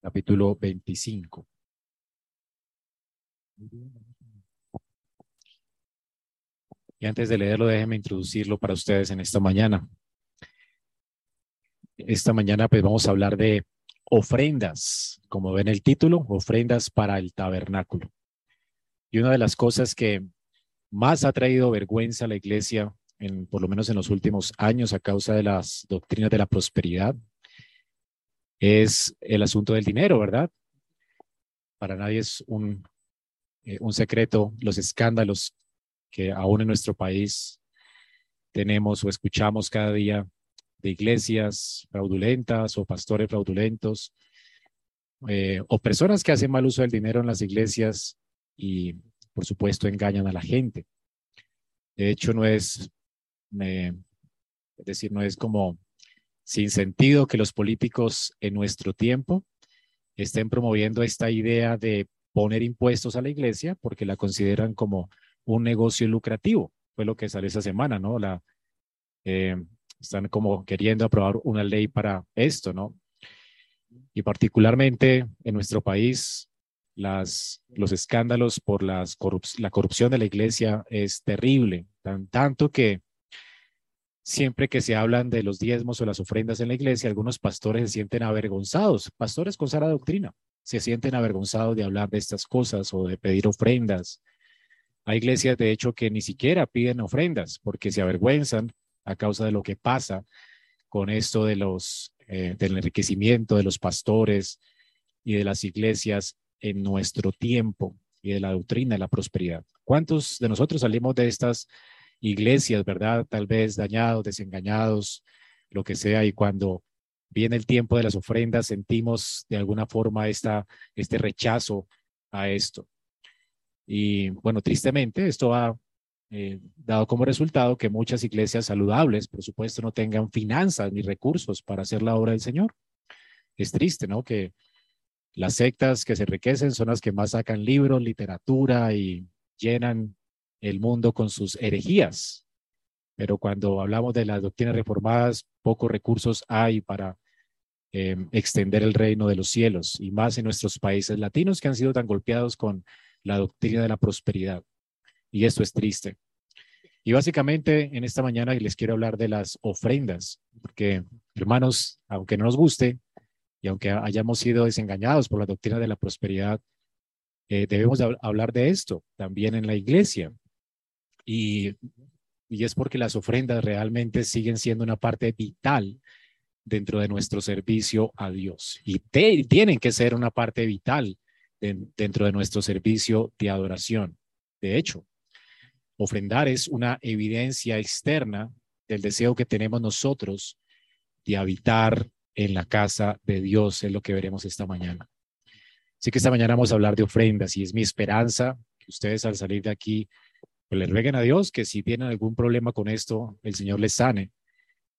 capítulo 25. Y antes de leerlo, déjenme introducirlo para ustedes en esta mañana. Esta mañana pues vamos a hablar de ofrendas, como ven el título, ofrendas para el tabernáculo. Y una de las cosas que más ha traído vergüenza a la iglesia, por lo menos en los últimos años, a causa de las doctrinas de la prosperidad, es el asunto del dinero, ¿verdad? Para nadie es un, eh, un secreto los escándalos que aún en nuestro país tenemos o escuchamos cada día de iglesias fraudulentas o pastores fraudulentos eh, o personas que hacen mal uso del dinero en las iglesias y por supuesto engañan a la gente. De hecho, no es, es decir, no es como sin sentido que los políticos en nuestro tiempo estén promoviendo esta idea de poner impuestos a la iglesia porque la consideran como un negocio lucrativo. Fue lo que salió esa semana, ¿no? La, eh, están como queriendo aprobar una ley para esto, ¿no? Y particularmente en nuestro país, los escándalos por la corrupción de la iglesia es terrible, tan, tanto que siempre que se hablan de los diezmos o las ofrendas en la iglesia, algunos pastores se sienten avergonzados, pastores con sana doctrina, se sienten avergonzados de hablar de estas cosas o de pedir ofrendas. Hay iglesias, de hecho, que ni siquiera piden ofrendas porque se avergüenzan a causa de lo que pasa con esto de los, eh, del enriquecimiento de los pastores y de las iglesias en nuestro tiempo y de la doctrina de la prosperidad. ¿Cuántos de nosotros salimos de estas iglesias, verdad? Tal vez dañados, desengañados, lo que sea, y cuando viene el tiempo de las ofrendas sentimos de alguna forma esta, este rechazo a esto. Y bueno, tristemente esto ha eh, dado como resultado que muchas iglesias saludables, por supuesto, no tengan finanzas ni recursos para hacer la obra del Señor. Es triste, ¿no? Que las sectas que se enriquecen son las que más sacan libros, literatura y llenan el mundo con sus herejías. Pero cuando hablamos de las doctrinas reformadas, pocos recursos hay para eh, extender el reino de los cielos, y más en nuestros países latinos que han sido tan golpeados con la doctrina de la prosperidad. Y esto es triste. Y básicamente en esta mañana les quiero hablar de las ofrendas, porque hermanos, aunque no nos guste, y aunque hayamos sido desengañados por la doctrina de la prosperidad, eh, debemos hablar de esto también en la iglesia. Y, es porque las ofrendas realmente siguen siendo una parte vital dentro de nuestro servicio a Dios. Y tienen que ser una parte vital dentro de nuestro servicio de adoración. De hecho, ofrendar es una evidencia externa del deseo que tenemos nosotros de habitar en la casa de Dios, es lo que veremos esta mañana. Así que esta mañana vamos a hablar de ofrendas y es mi esperanza que ustedes al salir de aquí pues le rueguen a Dios que si tienen algún problema con esto, el Señor les sane.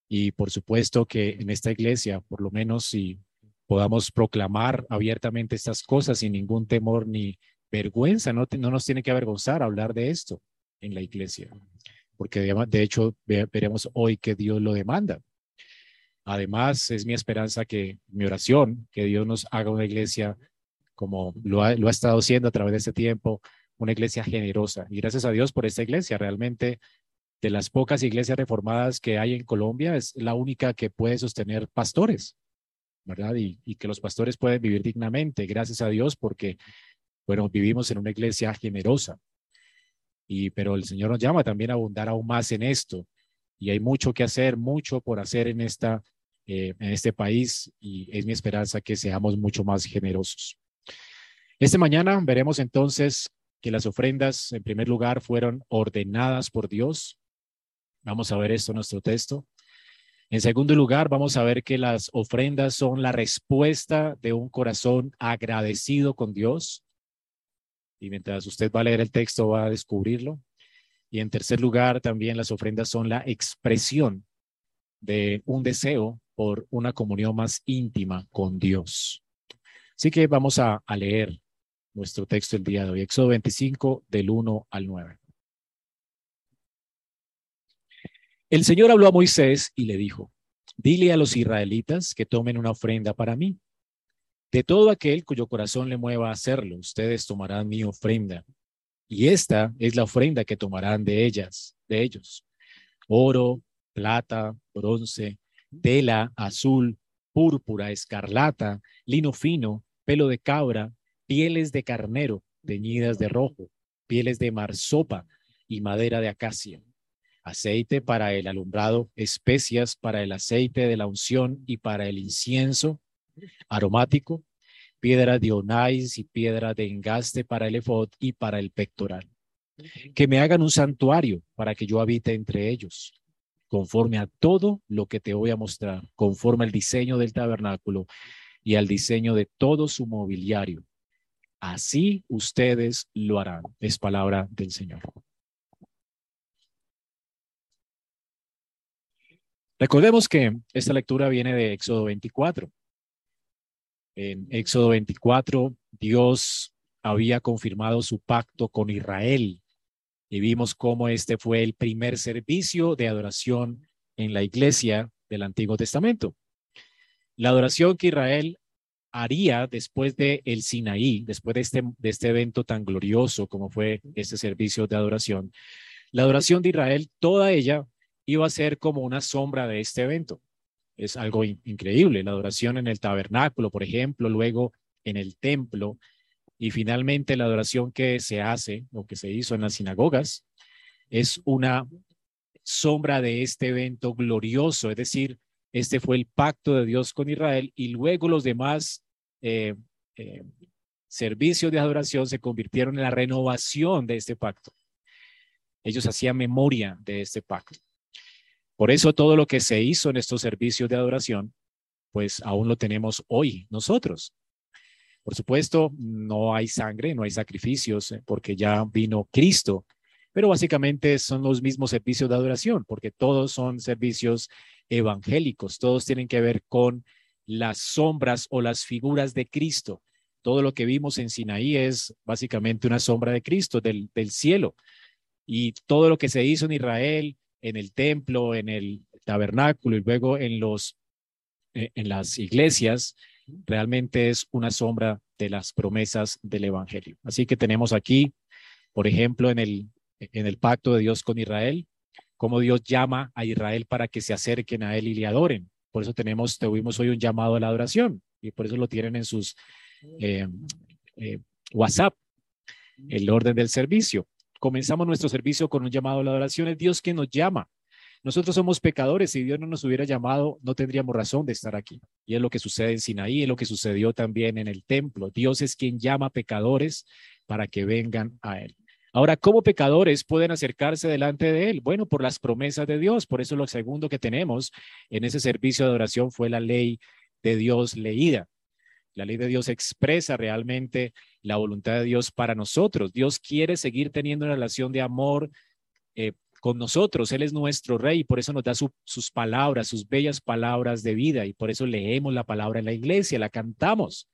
Y por supuesto que en esta iglesia, por lo menos si podamos proclamar abiertamente estas cosas sin ningún temor ni vergüenza, no, no nos tiene que avergonzar hablar de esto en la iglesia, porque de hecho veremos hoy que Dios lo demanda. Además, es mi esperanza que mi oración, que Dios nos haga una iglesia como lo ha, lo ha estado haciendo a través de este tiempo, una iglesia generosa. Y gracias a Dios por esta iglesia. Realmente, de las pocas iglesias reformadas que hay en Colombia, es la única que puede sostener pastores, ¿verdad? Y, y que los pastores pueden vivir dignamente. Gracias a Dios porque, bueno, vivimos en una iglesia generosa. Y, pero el Señor nos llama también a abundar aún más en esto. Y hay mucho que hacer, mucho por hacer en esta eh, en este país y es mi esperanza que seamos mucho más generosos. Esta mañana veremos entonces que las ofrendas, en primer lugar, fueron ordenadas por Dios. Vamos a ver esto en nuestro texto. En segundo lugar, vamos a ver que las ofrendas son la respuesta de un corazón agradecido con Dios. Y mientras usted va a leer el texto, va a descubrirlo. Y en tercer lugar, también las ofrendas son la expresión de un deseo por una comunión más íntima con Dios. Así que vamos a, leer nuestro texto el día de hoy, Éxodo 25 del 1 al 9. El Señor habló a Moisés y le dijo, dile a los israelitas que tomen una ofrenda para mí. De todo aquel cuyo corazón le mueva a hacerlo, ustedes tomarán mi ofrenda. Y esta es la ofrenda que tomarán de ellas, de ellos. Oro, plata, bronce, tela azul, púrpura, escarlata, lino fino, pelo de cabra, pieles de carnero, teñidas de rojo, pieles de marsopa y madera de acacia, aceite para el alumbrado, especias para el aceite de la unción y para el incienso aromático, piedra de onais y piedra de engaste para el efod y para el pectoral. Que me hagan un santuario para que yo habite entre ellos, conforme a todo lo que te voy a mostrar, conforme al diseño del tabernáculo y al diseño de todo su mobiliario. Así ustedes lo harán. Es palabra del Señor. Recordemos que esta lectura viene de Éxodo 24. En Éxodo 24, Dios había confirmado su pacto con Israel y vimos cómo este fue el primer servicio de adoración en la iglesia del Antiguo Testamento. La adoración que Israel haría después de el Sinaí, después de este, de este evento tan glorioso como fue este servicio de adoración, la adoración de Israel, toda ella iba a ser como una sombra de este evento. Es algo increíble, la adoración en el tabernáculo, por ejemplo, luego en el templo y finalmente la adoración que se hace o que se hizo en las sinagogas es una sombra de este evento glorioso, es decir, este fue el pacto de Dios con Israel y luego los demás eh, eh, servicios de adoración se convirtieron en la renovación de este pacto. Ellos hacían memoria de este pacto. Por eso todo lo que se hizo en estos servicios de adoración, pues aún lo tenemos hoy nosotros. Por supuesto, no hay sangre, no hay sacrificios, eh, porque ya vino Cristo, pero básicamente son los mismos servicios de adoración, porque todos son servicios evangélicos, todos tienen que ver con las sombras o las figuras de Cristo. Todo lo que vimos en Sinaí es básicamente una sombra de Cristo, del, cielo. Y todo lo que se hizo en Israel, en el templo, en el tabernáculo y luego en, los, eh, en las iglesias, realmente es una sombra de las promesas del Evangelio. Así que tenemos aquí, por ejemplo, en el, en el pacto de Dios con Israel, cómo Dios llama a Israel para que se acerquen a Él y le adoren. Por eso tenemos, tuvimos hoy un llamado a la adoración y por eso lo tienen en sus eh, eh, WhatsApp, el orden del servicio. Comenzamos nuestro servicio con un llamado a la adoración. Es Dios quien nos llama. Nosotros somos pecadores. Si Dios no nos hubiera llamado, no tendríamos razón de estar aquí. Y es lo que sucede en Sinaí, es lo que sucedió también en el templo. Dios es quien llama pecadores para que vengan a Él. Ahora, ¿cómo pecadores pueden acercarse delante de Él? Bueno, por las promesas de Dios. Por eso lo segundo que tenemos en ese servicio de adoración fue la ley de Dios leída. La ley de Dios expresa realmente la voluntad de Dios para nosotros. Dios quiere seguir teniendo una relación de amor eh, con nosotros. Él es nuestro rey y por eso nos da sus palabras, sus bellas palabras de vida y por eso leemos la palabra en la iglesia, la cantamos.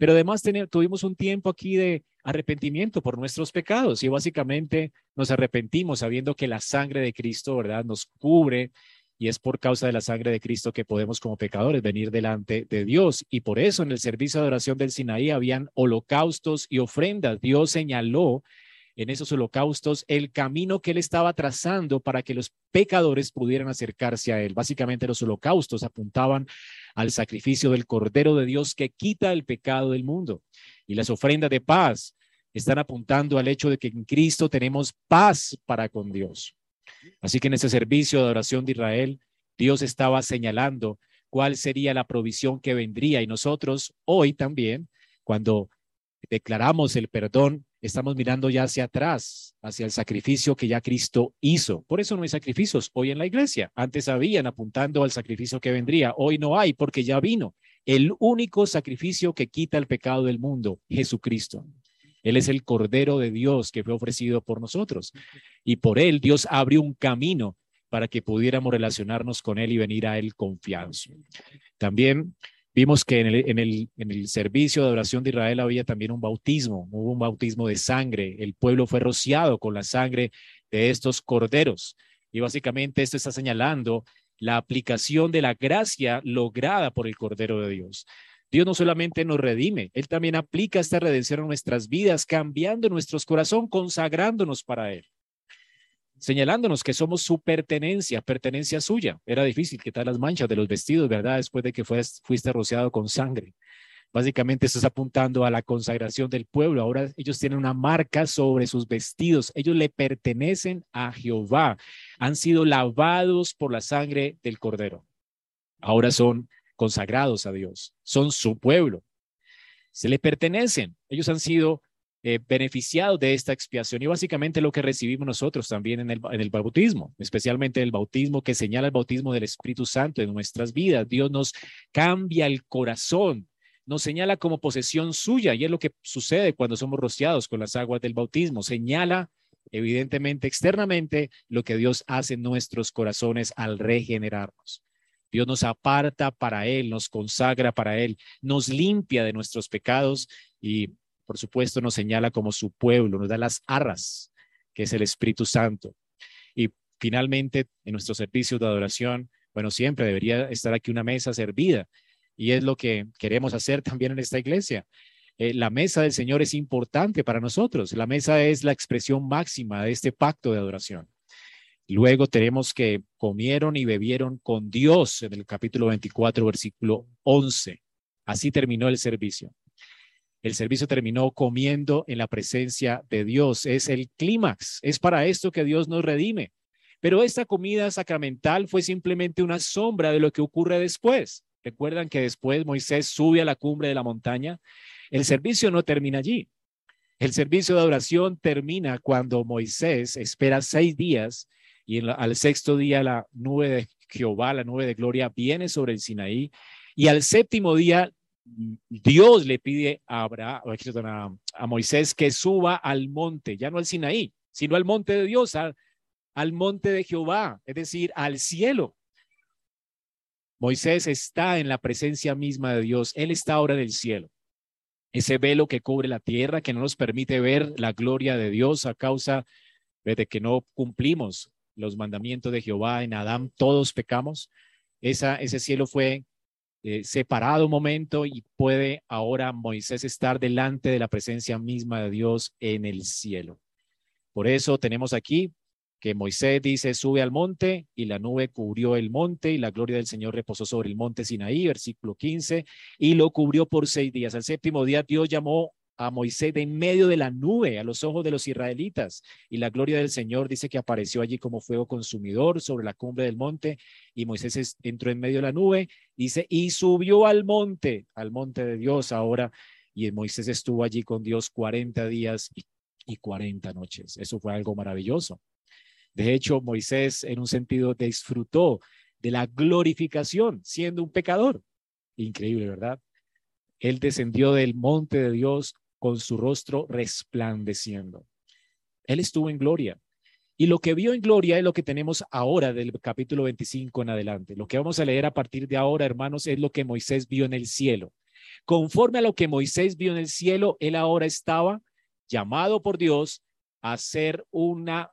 Pero además tuvimos un tiempo aquí de arrepentimiento por nuestros pecados y básicamente nos arrepentimos sabiendo que la sangre de Cristo, ¿verdad? Nos cubre y es por causa de la sangre de Cristo que podemos como pecadores venir delante de Dios. Y por eso en el servicio de oración del Sinaí habían holocaustos y ofrendas. Dios señaló en esos holocaustos el camino que él estaba trazando para que los pecadores pudieran acercarse a él. Básicamente los holocaustos apuntaban al sacrificio del Cordero de Dios que quita el pecado del mundo. Y las ofrendas de paz están apuntando al hecho de que en Cristo tenemos paz para con Dios. Así que en ese servicio de oración de Israel, Dios estaba señalando cuál sería la provisión que vendría y nosotros hoy también, cuando declaramos el perdón, estamos mirando ya hacia atrás, hacia el sacrificio que ya Cristo hizo. Por eso no hay sacrificios hoy en la iglesia. Antes habían apuntando al sacrificio que vendría. Hoy no hay porque ya vino el único sacrificio que quita el pecado del mundo, Jesucristo. Él es el Cordero de Dios que fue ofrecido por nosotros. Y por él Dios abrió un camino para que pudiéramos relacionarnos con Él y venir a Él confiados. También Vimos que en el, en, el, servicio de oración de Israel había también un bautismo, hubo un bautismo de sangre. El pueblo fue rociado con la sangre de estos corderos. Y básicamente esto está señalando la aplicación de la gracia lograda por el Cordero de Dios. Dios no solamente nos redime, Él también aplica esta redención a nuestras vidas, cambiando nuestros corazones, consagrándonos para Él, señalándonos que somos su pertenencia, pertenencia suya. Era difícil quitar las manchas de los vestidos, ¿verdad? Después de que fuiste rociado con sangre. Básicamente estás apuntando a la consagración del pueblo. Ahora ellos tienen una marca sobre sus vestidos. Ellos le pertenecen a Jehová. Han sido lavados por la sangre del cordero. Ahora son consagrados a Dios. Son su pueblo. Se le pertenecen. Ellos han sido eh, beneficiados de esta expiación y básicamente lo que recibimos nosotros también en el, en el bautismo, especialmente el bautismo que señala el bautismo del Espíritu Santo en nuestras vidas. Dios nos cambia el corazón nos señala como posesión suya y es lo que sucede cuando somos rociados con las aguas del bautismo. Señala evidentemente externamente lo que Dios hace en nuestros corazones al regenerarnos. Dios nos aparta para Él, nos consagra para Él, nos limpia de nuestros pecados y por supuesto nos señala como su pueblo, nos da las arras, que es el Espíritu Santo. Y finalmente, en nuestro servicio de adoración, bueno, siempre debería estar aquí una mesa servida y es lo que queremos hacer también en esta iglesia. Eh, la mesa del Señor es importante para nosotros. La mesa es la expresión máxima de este pacto de adoración. Luego tenemos que comieron y bebieron con Dios en el capítulo 24, versículo 11. Así terminó el servicio. El servicio terminó comiendo en la presencia de Dios. Es el clímax. Es para esto que Dios nos redime. Pero esta comida sacramental fue simplemente una sombra de lo que ocurre después. Recuerdan que después Moisés sube a la cumbre de la montaña. El servicio no termina allí. El servicio de adoración termina cuando Moisés espera seis días y al sexto día la nube de Jehová, la nube de gloria, viene sobre el Sinaí. Y al séptimo día Dios le pide a, a, Moisés que suba al monte, ya no al Sinaí, sino al monte de Dios, al monte de Jehová, es decir, al cielo. Moisés está en la presencia misma de Dios. Él está ahora en el cielo. Ese velo que cubre la tierra, que no nos permite ver la gloria de Dios a causa de que no cumplimos los mandamientos de Jehová. En Adán todos pecamos. Ese cielo fue eh, separado un momento y puede ahora Moisés estar delante de la presencia misma de Dios en el cielo. Por eso tenemos aquí que Moisés dice, sube al monte y la nube cubrió el monte y la gloria del Señor reposó sobre el monte Sinaí, versículo 15, y lo cubrió por seis días. Al séptimo día Dios llamó a Moisés de en medio de la nube a los ojos de los israelitas y la gloria del Señor dice que apareció allí como fuego consumidor sobre la cumbre del monte y Moisés entró en medio de la nube, dice, y subió al monte, al monte de Dios ahora, y Moisés estuvo allí con Dios 40 días y 40 noches. Eso fue algo maravilloso. De hecho, Moisés en un sentido disfrutó de la glorificación siendo un pecador. Increíble, ¿verdad? Él descendió del monte de Dios con su rostro resplandeciendo. Él estuvo en gloria. Y lo que vio en gloria es lo que tenemos ahora del capítulo 25 en adelante. Lo que vamos a leer a partir de ahora, hermanos, es lo que Moisés vio en el cielo. Conforme a lo que Moisés vio en el cielo, él ahora estaba llamado por Dios a ser una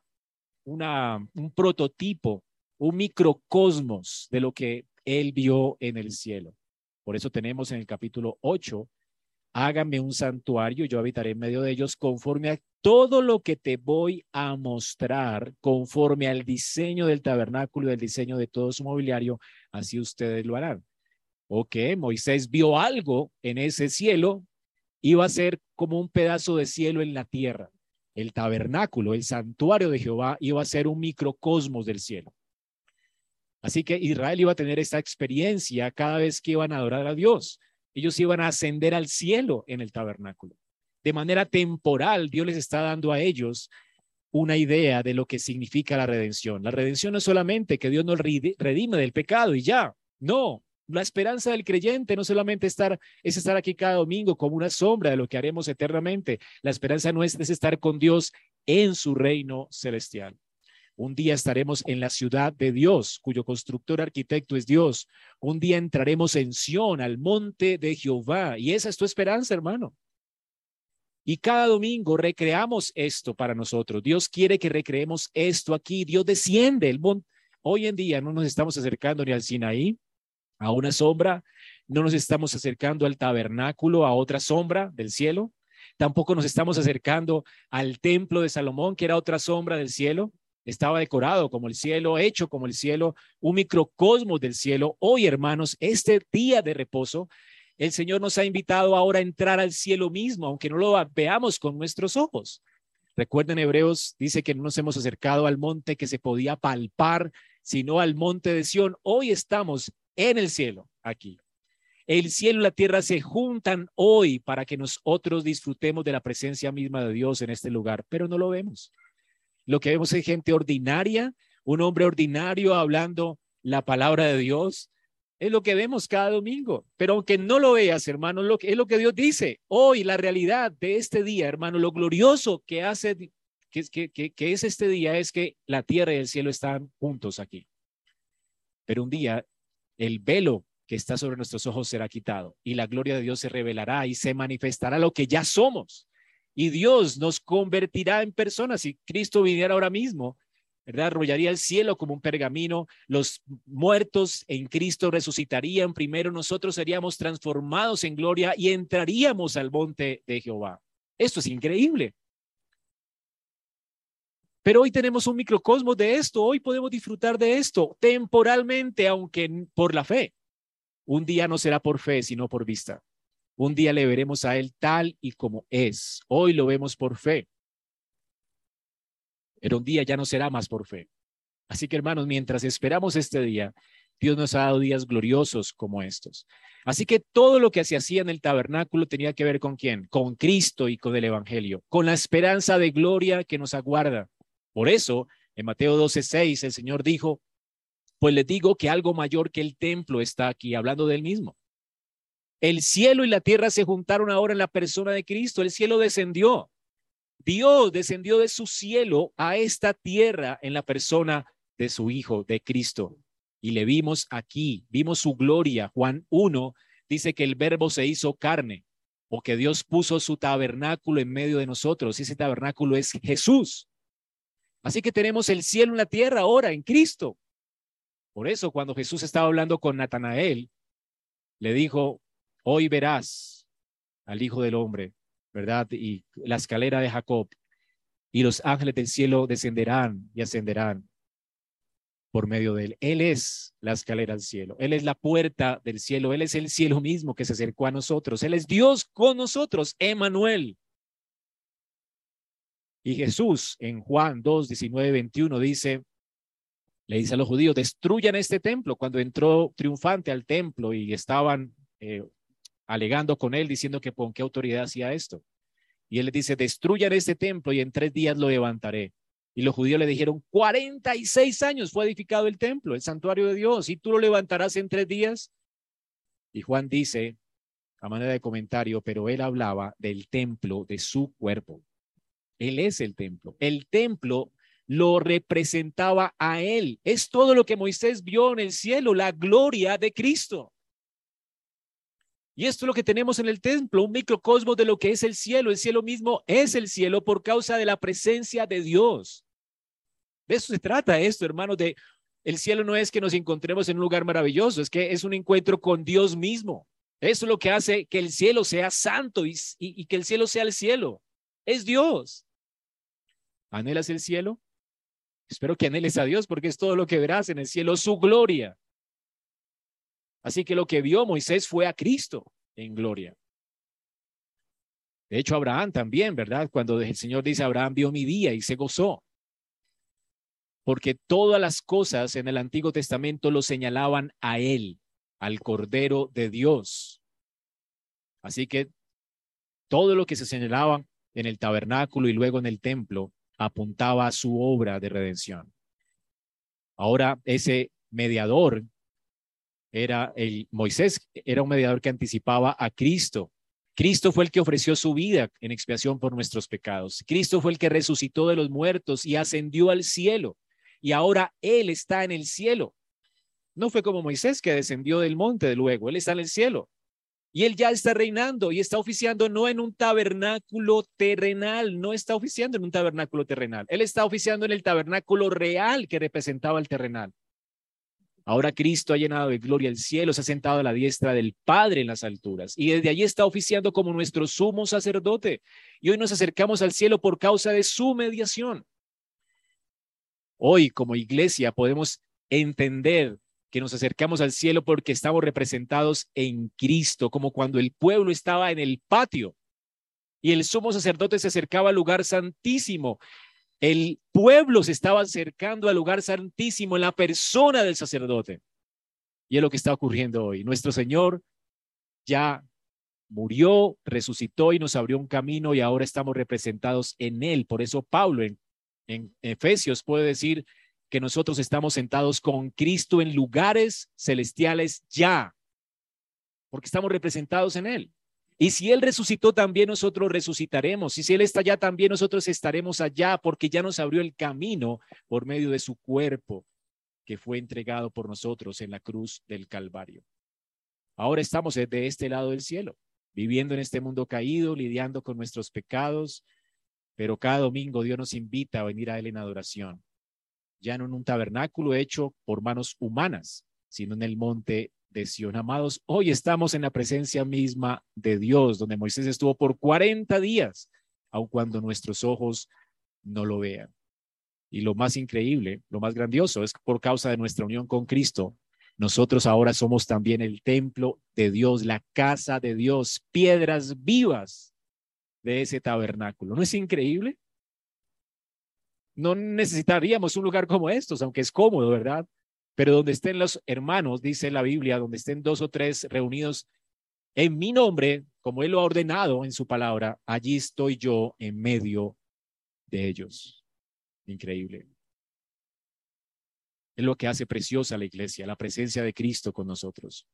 un prototipo, un microcosmos de lo que él vio en el cielo. Por eso tenemos en el capítulo 8, hágame un santuario, yo habitaré en medio de ellos conforme a todo lo que te voy a mostrar, conforme al diseño del tabernáculo, del diseño de todo su mobiliario, así ustedes lo harán. Ok, Moisés vio algo en ese cielo, iba a ser como un pedazo de cielo en la tierra el tabernáculo, el santuario de Jehová, iba a ser un microcosmos del cielo. Así que Israel iba a tener esta experiencia cada vez que iban a adorar a Dios. Ellos iban a ascender al cielo en el tabernáculo. De manera temporal, Dios les está dando a ellos una idea de lo que significa la redención. La redención no es solamente que Dios nos redime del pecado y ya. No, la esperanza del creyente no solamente estar, es estar aquí cada domingo como una sombra de lo que haremos eternamente. La esperanza nuestra es estar con Dios en su reino celestial. Un día estaremos en la ciudad de Dios, cuyo constructor arquitecto es Dios. Un día entraremos en Sión, al monte de Jehová. Y esa es tu esperanza, hermano. Y cada domingo recreamos esto para nosotros. Dios quiere que recreemos esto aquí. Dios desciende. El monte. Hoy en día no nos estamos acercando ni al Sinaí, a una sombra, no nos estamos acercando al tabernáculo, a otra sombra del cielo. Tampoco nos estamos acercando al templo de Salomón, que era otra sombra del cielo. Estaba decorado como el cielo, hecho como el cielo, un microcosmos del cielo. Hoy, hermanos, este día de reposo, el Señor nos ha invitado ahora a entrar al cielo mismo, aunque no lo veamos con nuestros ojos. Recuerden, Hebreos dice que no nos hemos acercado al monte que se podía palpar, sino al monte de Sión. Hoy estamos en el cielo, aquí. El cielo y la tierra se juntan hoy para que nosotros disfrutemos de la presencia misma de Dios en este lugar, pero no lo vemos. Lo que vemos es gente ordinaria, un hombre ordinario hablando la palabra de Dios. Es lo que vemos cada domingo. Pero aunque no lo veas, hermano, lo que, es lo que Dios dice. Hoy, la realidad de este día, hermano, lo glorioso que hace, que, es este día, es que la tierra y el cielo están juntos aquí. Pero un día, el velo que está sobre nuestros ojos será quitado y la gloria de Dios se revelará y se manifestará lo que ya somos. Y Dios nos convertirá en personas. Si Cristo viniera ahora mismo, ¿verdad? Arrollaría el cielo como un pergamino. Los muertos en Cristo resucitarían. Primero nosotros seríamos transformados en gloria y entraríamos al monte de Jehová. Esto es increíble. Pero hoy tenemos un microcosmos de esto, hoy podemos disfrutar de esto temporalmente, aunque por la fe. Un día no será por fe, sino por vista. Un día le veremos a Él tal y como es. Hoy lo vemos por fe. Pero un día ya no será más por fe. Así que hermanos, mientras esperamos este día, Dios nos ha dado días gloriosos como estos. Así que todo lo que se hacía en el tabernáculo tenía que ver con quién? Con Cristo y con el Evangelio, con la esperanza de gloria que nos aguarda. Por eso, en Mateo 12:6, el Señor dijo, pues les digo que algo mayor que el templo está aquí, hablando del mismo. El cielo y la tierra se juntaron ahora en la persona de Cristo. El cielo descendió. Dios descendió de su cielo a esta tierra en la persona de su Hijo, de Cristo. Y le vimos aquí, vimos su gloria. Juan 1 dice que el verbo se hizo carne o que Dios puso su tabernáculo en medio de nosotros. Y ese tabernáculo es Jesús. Así que tenemos el cielo y la tierra ahora en Cristo. Por eso cuando Jesús estaba hablando con Natanael, le dijo, hoy verás al Hijo del Hombre, ¿verdad? Y la escalera de Jacob, y los ángeles del cielo descenderán y ascenderán por medio de él. Él es la escalera al cielo, Él es la puerta del cielo, Él es el cielo mismo que se acercó a nosotros, Él es Dios con nosotros, Emanuel. Y Jesús en Juan 2, 19, 21 dice, le dice a los judíos, destruyan este templo. Cuando entró triunfante al templo y estaban eh, alegando con él, diciendo que con qué autoridad hacía esto. Y él les dice, destruyan este templo y en tres días lo levantaré. Y los judíos le dijeron, 46 años fue edificado el templo, el santuario de Dios, y tú lo levantarás en tres días. Y Juan dice, a manera de comentario, pero él hablaba del templo de su cuerpo. Él es el templo. El templo lo representaba a él. Es todo lo que Moisés vio en el cielo, la gloria de Cristo. Y esto es lo que tenemos en el templo, un microcosmos de lo que es el cielo. El cielo mismo es el cielo por causa de la presencia de Dios. De eso se trata esto, hermanos, de el cielo no es que nos encontremos en un lugar maravilloso, es que es un encuentro con Dios mismo. Eso es lo que hace que el cielo sea santo y, y que el cielo sea el cielo. Es Dios. ¿Anhelas el cielo? Espero que anheles a Dios porque es todo lo que verás en el cielo, su gloria. Así que lo que vio Moisés fue a Cristo en gloria. De hecho, Abraham también, ¿verdad? Cuando el Señor dice, Abraham vio mi día y se gozó. Porque todas las cosas en el Antiguo Testamento lo señalaban a Él, al Cordero de Dios. Así que todo lo que se señalaba en el tabernáculo y luego en el templo apuntaba a su obra de redención. Ahora ese mediador era el Moisés, era un mediador que anticipaba a Cristo. Cristo fue el que ofreció su vida en expiación por nuestros pecados. Cristo fue el que resucitó de los muertos y ascendió al cielo. Y ahora Él está en el cielo. No fue como Moisés que descendió del monte de luego, Él está en el cielo. Y él ya está reinando y está oficiando no en un tabernáculo terrenal, no está oficiando en un tabernáculo terrenal. Él está oficiando en el tabernáculo real que representaba el terrenal. Ahora Cristo ha llenado de gloria el cielo, se ha sentado a la diestra del Padre en las alturas y desde allí está oficiando como nuestro sumo sacerdote. Y hoy nos acercamos al cielo por causa de su mediación. Hoy como iglesia podemos entender que nos acercamos al cielo porque estamos representados en Cristo, como cuando el pueblo estaba en el patio y el sumo sacerdote se acercaba al lugar santísimo el pueblo se estaba acercando al lugar santísimo en la persona del sacerdote. Y es lo que está ocurriendo hoy. Nuestro Señor ya murió, resucitó y nos abrió un camino y ahora estamos representados en Él. Por eso Pablo en, en Efesios puede decir que nosotros estamos sentados con Cristo en lugares celestiales ya, porque estamos representados en Él. Y si Él resucitó, también nosotros resucitaremos. Y si Él está allá, también nosotros estaremos allá, porque ya nos abrió el camino por medio de su cuerpo que fue entregado por nosotros en la cruz del Calvario. Ahora estamos de este lado del cielo, viviendo en este mundo caído, lidiando con nuestros pecados, pero cada domingo Dios nos invita a venir a Él en adoración, ya no en un tabernáculo hecho por manos humanas, sino en el monte de Sion. Amados, hoy estamos en la presencia misma de Dios, donde Moisés estuvo por 40 días, aun cuando nuestros ojos no lo vean. Y lo más increíble, lo más grandioso es que por causa de nuestra unión con Cristo, nosotros ahora somos también el templo de Dios, la casa de Dios, piedras vivas de ese tabernáculo. ¿No es increíble? No necesitaríamos un lugar como estos, aunque es cómodo, ¿verdad? Pero donde estén los hermanos, dice la Biblia, donde estén dos o tres reunidos en mi nombre, como Él lo ha ordenado en su palabra, allí estoy yo en medio de ellos. Increíble. Es lo que hace preciosa la iglesia, la presencia de Cristo con nosotros.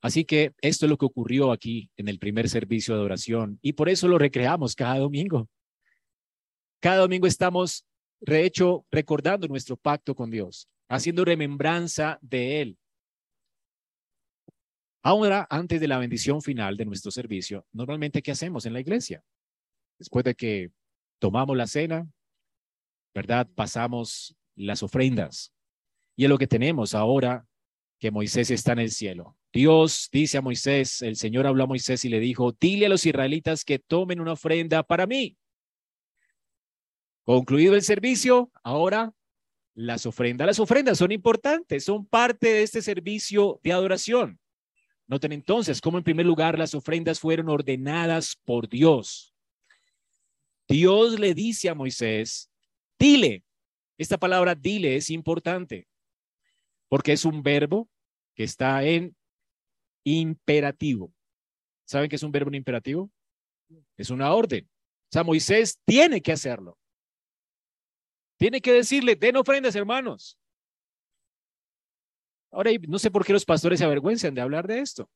Así que esto es lo que ocurrió aquí en el primer servicio de adoración y por eso lo recreamos cada domingo. Cada domingo estamos hecho, recordando nuestro pacto con Dios, haciendo remembranza de Él. Ahora, antes de la bendición final de nuestro servicio, normalmente, ¿qué hacemos en la iglesia? Después de que tomamos la cena, ¿verdad? Pasamos las ofrendas. Y es lo que tenemos ahora que Moisés está en el cielo. Dios dice a Moisés, el Señor habló a Moisés y le dijo, dile a los israelitas que tomen una ofrenda para mí. Concluido el servicio, ahora las ofrendas. Las ofrendas son importantes, son parte de este servicio de adoración. Noten entonces cómo en primer lugar las ofrendas fueron ordenadas por Dios. Dios le dice a Moisés, dile, esta palabra dile es importante porque es un verbo que está en imperativo. ¿Saben qué es un verbo en imperativo? Es una orden. O sea, Moisés tiene que hacerlo. Tiene que decirle, den ofrendas, hermanos. Ahora, no sé por qué los pastores se avergüenzan de hablar de esto.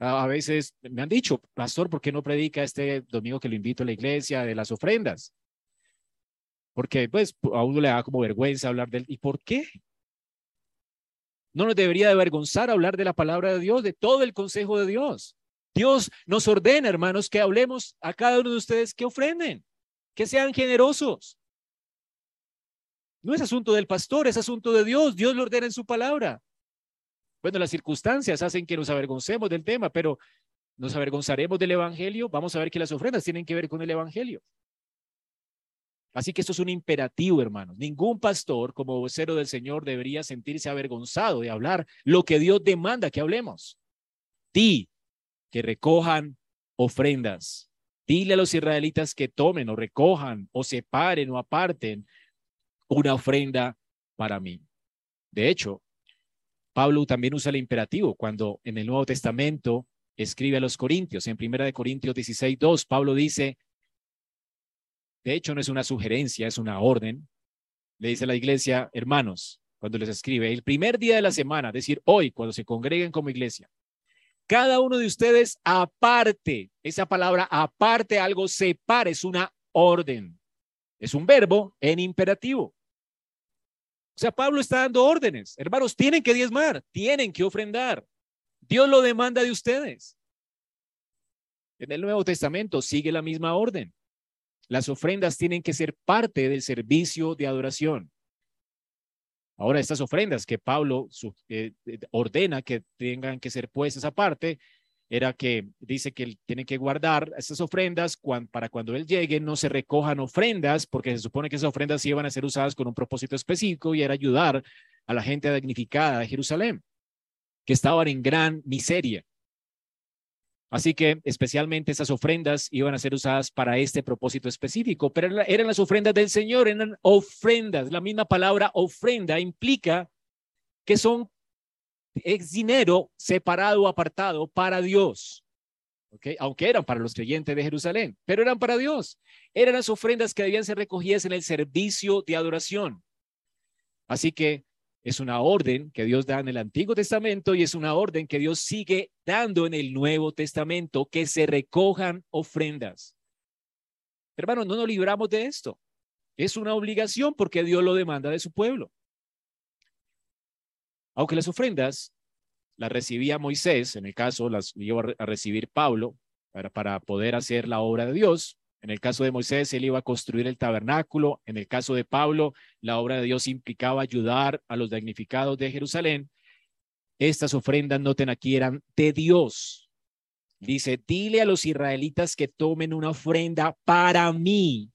A, veces me han dicho, pastor, ¿por qué no predica este domingo que lo invito a la iglesia de las ofrendas? Porque pues a uno le da como vergüenza hablar de él. ¿Y por qué? No nos debería de avergonzar hablar de la palabra de Dios, de todo el consejo de Dios. Dios nos ordena, hermanos, que hablemos a cada uno de ustedes que ofrenden, que sean generosos, no es asunto del pastor, es asunto de Dios. Dios lo ordena en su palabra. Bueno, las circunstancias hacen que nos avergoncemos del tema, pero nos avergonzaremos del Evangelio. Vamos a ver que las ofrendas tienen que ver con el Evangelio. Así que esto es un imperativo, hermanos. Ningún pastor como vocero del Señor debería sentirse avergonzado de hablar lo que Dios demanda que hablemos. Di que recojan ofrendas. Dile a los israelitas que tomen o recojan o separen o aparten una ofrenda para mí. De hecho, Pablo también usa el imperativo cuando en el Nuevo Testamento escribe a los Corintios. En Primera de Corintios 16, 2, Pablo dice, de hecho no es una sugerencia, es una orden. Le dice a la iglesia, hermanos, cuando les escribe, el primer día de la semana, es decir, hoy, cuando se congreguen como iglesia, cada uno de ustedes aparte, esa palabra aparte, algo separe, es una orden, es un verbo en imperativo. O sea, Pablo está dando órdenes. Hermanos, tienen que diezmar, tienen que ofrendar. Dios lo demanda de ustedes. En el Nuevo Testamento sigue la misma orden. Las ofrendas tienen que ser parte del servicio de adoración. Ahora, estas ofrendas que Pablo eh, ordena que tengan que ser puestas aparte, era que dice que él tiene que guardar estas ofrendas para cuando él llegue no se recojan ofrendas, porque se supone que esas ofrendas iban a ser usadas con un propósito específico y era ayudar a la gente dignificada de Jerusalén, que estaban en gran miseria. Así que especialmente esas ofrendas iban a ser usadas para este propósito específico, pero eran las ofrendas del Señor, eran ofrendas. La misma palabra ofrenda implica que son es dinero separado apartado para Dios. Aunque eran para los creyentes de Jerusalén, pero eran para Dios. Eran las ofrendas que debían ser recogidas en el servicio de adoración. Así que es una orden que Dios da en el Antiguo Testamento y es una orden que Dios sigue dando en el Nuevo Testamento, que se recojan ofrendas. Hermanos, no nos libramos de esto. Es una obligación porque Dios lo demanda de su pueblo. Aunque las ofrendas las recibía Moisés, en el caso las iba a recibir Pablo para, poder hacer la obra de Dios, en el caso de Moisés, él iba a construir el tabernáculo. En el caso de Pablo, la obra de Dios implicaba ayudar a los damnificados de Jerusalén. Estas ofrendas, noten aquí, eran de Dios. Dice, dile a los israelitas que tomen una ofrenda para mí.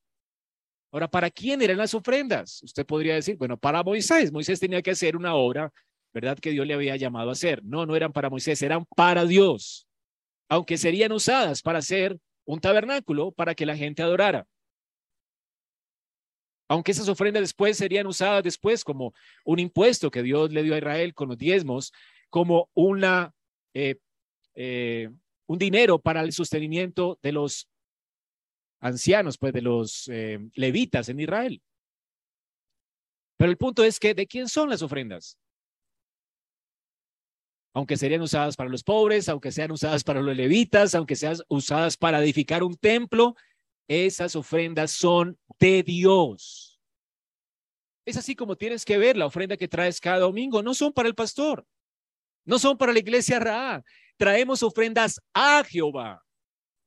Ahora, ¿para quién eran las ofrendas? Usted podría decir, bueno, para Moisés. Moisés tenía que hacer una obra, ¿verdad? Que Dios le había llamado a hacer. No, no eran para Moisés, eran para Dios. Aunque serían usadas para hacer un tabernáculo para que la gente adorara. Aunque esas ofrendas después serían usadas después como un impuesto que Dios le dio a Israel con los diezmos, como una, eh, eh, un dinero para el sostenimiento de los ancianos, pues de los eh, levitas en Israel. Pero el punto es que, ¿de quién son las ofrendas? Aunque serían usadas para los pobres, aunque sean usadas para los levitas, aunque sean usadas para edificar un templo, esas ofrendas son de Dios. Es así como tienes que ver la ofrenda que traes cada domingo. No son para el pastor, no son para la iglesia Ra. Traemos ofrendas a Jehová.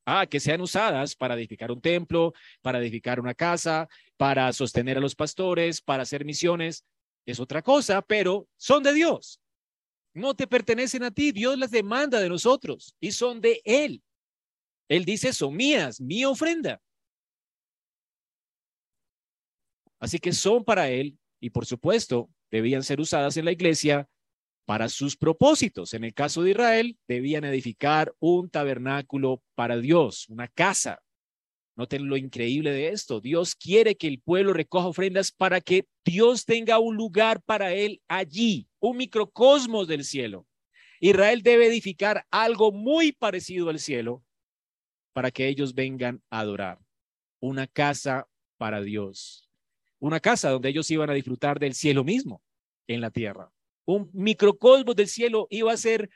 Ah, que sean usadas para edificar un templo, para edificar una casa, para sostener a los pastores, para hacer misiones. Es otra cosa, pero son de Dios no te pertenecen a ti, Dios las demanda de nosotros y son de Él. Él dice, son mías, mi ofrenda. Así que son para Él y por supuesto debían ser usadas en la iglesia para sus propósitos. En el caso de Israel, debían edificar un tabernáculo para Dios, una casa. Noten lo increíble de esto. Dios quiere que el pueblo recoja ofrendas para que Dios tenga un lugar para él allí, un microcosmos del cielo. Israel debe edificar algo muy parecido al cielo para que ellos vengan a adorar. Una casa para Dios. Una casa donde ellos iban a disfrutar del cielo mismo en la tierra. Un microcosmos del cielo iba a ser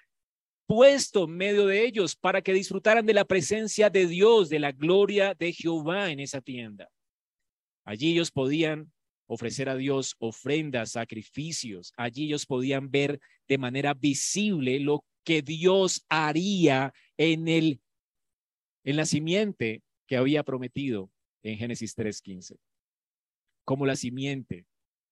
puesto en medio de ellos para que disfrutaran de la presencia de Dios, de la gloria de Jehová en esa tienda. Allí ellos podían ofrecer a Dios ofrendas, sacrificios. Allí ellos podían ver de manera visible lo que Dios haría en el en la simiente que había prometido en Génesis 3:15. Como la simiente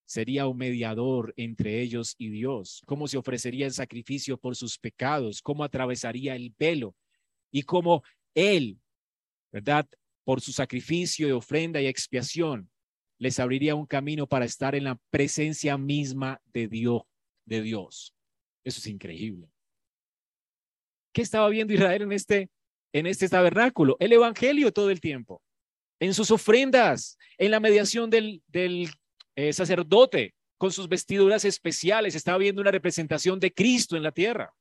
sería un mediador entre ellos y Dios, cómo se ofrecería el sacrificio por sus pecados, cómo atravesaría el velo y cómo Él, ¿verdad? Por su sacrificio de ofrenda y expiación, les abriría un camino para estar en la presencia misma de Dios, de Dios. Eso es increíble. ¿Qué estaba viendo Israel en este, en este tabernáculo? El evangelio todo el tiempo, en sus ofrendas, en la mediación del, del eh, sacerdote con sus vestiduras especiales, estaba viendo una representación de Cristo en la tierra.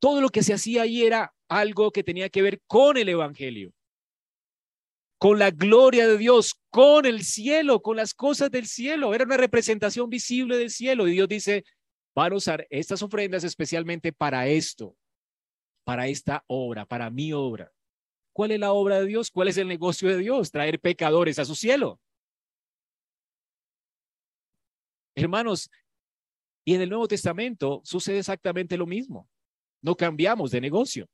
Todo lo que se hacía ahí era algo que tenía que ver con el Evangelio, con la gloria de Dios, con el cielo, con las cosas del cielo. Era una representación visible del cielo. Y Dios dice, van a usar estas ofrendas especialmente para esto, para esta obra, para mi obra. ¿Cuál es la obra de Dios? ¿Cuál es el negocio de Dios? Traer pecadores a su cielo. Hermanos, y en el Nuevo Testamento sucede exactamente lo mismo. No cambiamos de negocio.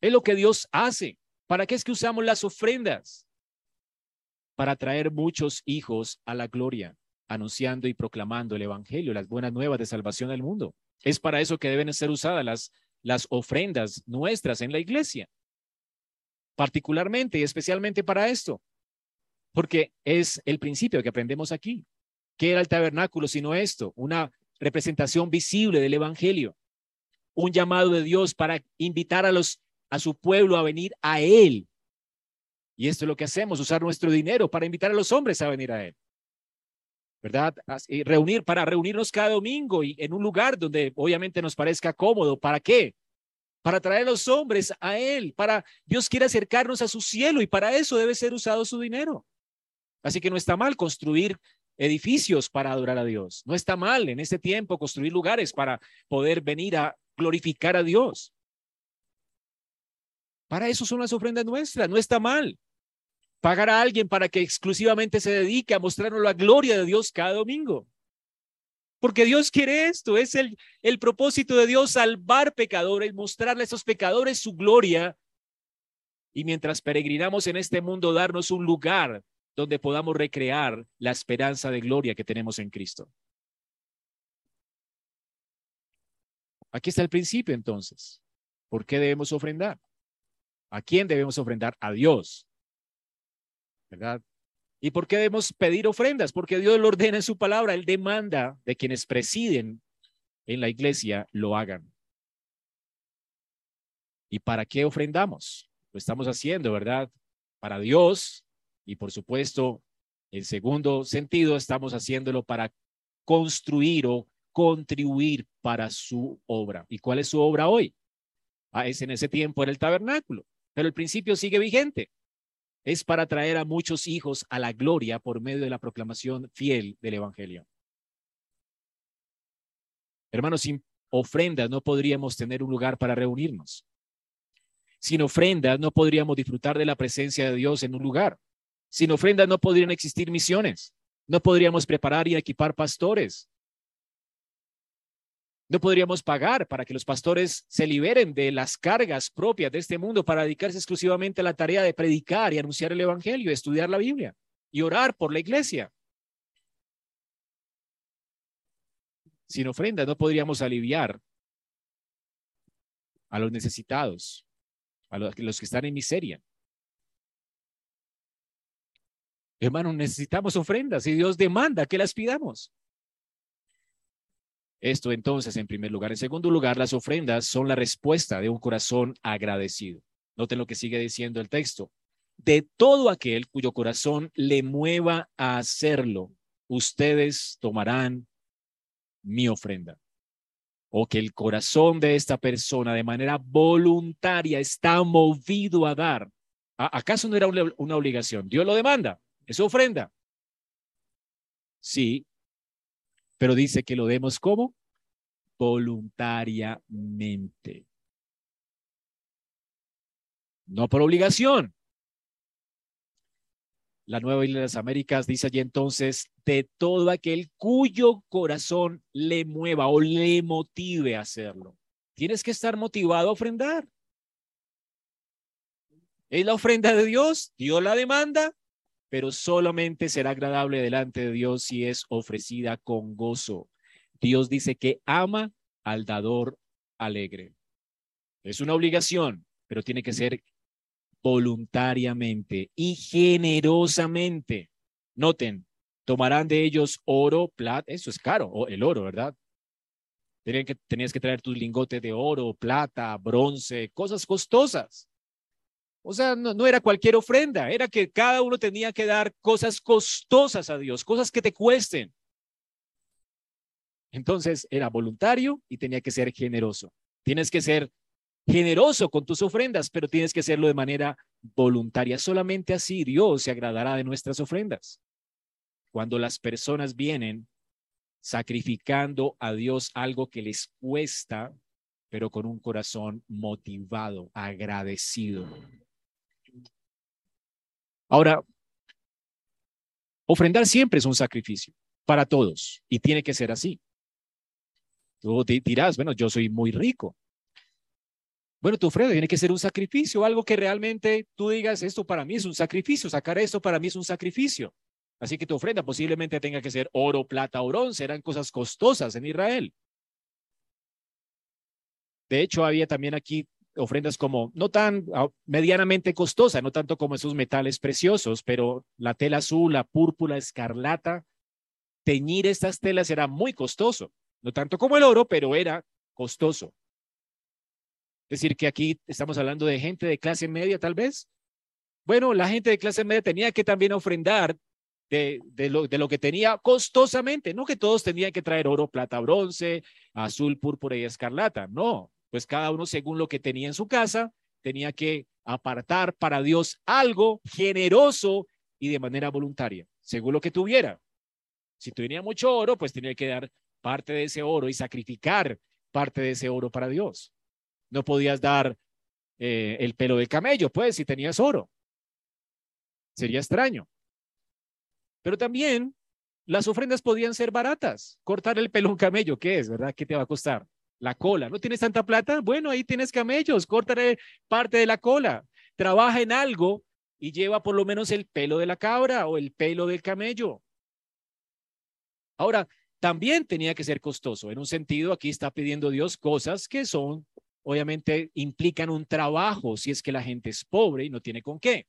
Es lo que Dios hace. ¿Para qué es que usamos las ofrendas? Para traer muchos hijos a la gloria. anunciando y proclamando el Evangelio, las buenas nuevas de salvación del mundo. Es para eso que deben ser usadas las, las ofrendas nuestras en la iglesia, particularmente y especialmente para esto, porque es el principio que aprendemos aquí. ¿Qué era el tabernáculo sino esto? Una representación visible del Evangelio, un llamado de Dios para invitar a, los, a su pueblo a venir a Él. Y esto es lo que hacemos, usar nuestro dinero para invitar a los hombres a venir a Él. ¿verdad? Y reunir para reunirnos cada domingo y en un lugar donde obviamente nos parezca cómodo. ¿Para qué? Para traer a los hombres a Él, para Dios quiere acercarnos a su cielo y para eso debe ser usado su dinero. Así que no está mal construir edificios para adorar a Dios. No está mal en este tiempo construir lugares para poder venir a glorificar a Dios. Para eso son las ofrendas nuestras, no está mal pagar a alguien para que exclusivamente se dedique a mostrarnos la gloria de Dios cada domingo. Porque Dios quiere esto, es el, el propósito de Dios salvar pecadores, mostrarle a esos pecadores su gloria y mientras peregrinamos en este mundo darnos un lugar donde podamos recrear la esperanza de gloria que tenemos en Cristo. Aquí está el principio entonces. ¿Por qué debemos ofrendar? ¿A quién debemos ofrendar? A Dios. ¿verdad? ¿Y por qué debemos pedir ofrendas? Porque Dios lo ordena en su palabra, Él demanda de quienes presiden en la iglesia lo hagan. ¿Y para qué ofrendamos? Lo estamos haciendo, ¿verdad? Para Dios y por supuesto, en segundo sentido, estamos haciéndolo para construir o contribuir para su obra. ¿Y cuál es su obra hoy? Ah, es en ese tiempo era el tabernáculo, pero el principio sigue vigente es para traer a muchos hijos a la gloria por medio de la proclamación fiel del Evangelio. Hermanos, sin ofrendas no podríamos tener un lugar para reunirnos. Sin ofrendas no podríamos disfrutar de la presencia de Dios en un lugar. Sin ofrendas no podrían existir misiones. No podríamos preparar y equipar pastores. No podríamos pagar para que los pastores se liberen de las cargas propias de este mundo para dedicarse exclusivamente a la tarea de predicar y anunciar el Evangelio, estudiar la Biblia y orar por la iglesia. Sin ofrenda no podríamos aliviar a los necesitados, a los, que están en miseria. Hermano, necesitamos ofrendas y Dios demanda que las pidamos. Esto entonces, en primer lugar. En segundo lugar, las ofrendas son la respuesta de un corazón agradecido. Noten lo que sigue diciendo el texto. De todo aquel cuyo corazón le mueva a hacerlo, ustedes tomarán mi ofrenda. O que el corazón de esta persona de manera voluntaria está movido a dar. ¿Acaso no era una obligación? Dios lo demanda. Es ofrenda. Sí, pero dice que lo demos como voluntariamente. No por obligación. La Nueva Isla de las Américas dice allí entonces, de todo aquel cuyo corazón le mueva o le motive a hacerlo. Tienes que estar motivado a ofrendar. Es la ofrenda de Dios, Dios la demanda, pero solamente será agradable delante de Dios si es ofrecida con gozo. Dios dice que ama al dador alegre. Es una obligación, pero tiene que ser voluntariamente y generosamente. Noten, tomarán de ellos oro, plata, eso es caro, el oro, ¿verdad? Tenían que, tenías que traer tus lingotes de oro, plata, bronce, cosas costosas. O sea, no, era cualquier ofrenda, era que cada uno tenía que dar cosas costosas a Dios, cosas que te cuesten. Entonces era voluntario y tenía que ser generoso. Tienes que ser generoso con tus ofrendas, pero tienes que hacerlo de manera voluntaria. Solamente así Dios se agradará de nuestras ofrendas. Cuando las personas vienen sacrificando a Dios algo que les cuesta, pero con un corazón motivado, agradecido. Ahora, ofrendar siempre es un sacrificio para todos y tiene que ser así. Tú dirás, bueno, yo soy muy rico. Bueno, tu ofrenda tiene que ser un sacrificio, algo que realmente tú digas, esto para mí es un sacrificio, sacar esto para mí es un sacrificio. Así que tu ofrenda posiblemente tenga que ser oro, plata o bronce. Eran cosas costosas en Israel. De hecho, había también aquí ofrendas como no tan ah, medianamente costosas, no tanto como esos metales preciosos, pero la tela azul, la púrpura, escarlata, teñir estas telas era muy costoso. No tanto como el oro, pero era costoso. Es decir, que aquí estamos hablando de gente de clase media, tal vez. Bueno, la gente de clase media tenía que también ofrendar de, de lo que tenía costosamente. No que todos tenían que traer oro, plata, bronce, azul, púrpura y escarlata. No, pues cada uno según lo que tenía en su casa, tenía que apartar para Dios algo generoso y de manera voluntaria, según lo que tuviera. Si tenía mucho oro, pues tenía que dar parte de ese oro y sacrificar parte de ese oro para Dios. No podías dar eh, el pelo de camello, pues, si tenías oro. Sería extraño. Pero también las ofrendas podían ser baratas. Cortar el pelo a un camello, ¿qué es, verdad? ¿Qué te va a costar? La cola. ¿No tienes tanta plata? Bueno, ahí tienes camellos, córtale parte de la cola. Trabaja en algo y lleva por lo menos el pelo de la cabra o el pelo del camello. Ahora, también tenía que ser costoso. En un sentido, aquí está pidiendo Dios cosas que son, obviamente, implican un trabajo si es que la gente es pobre y no tiene con qué.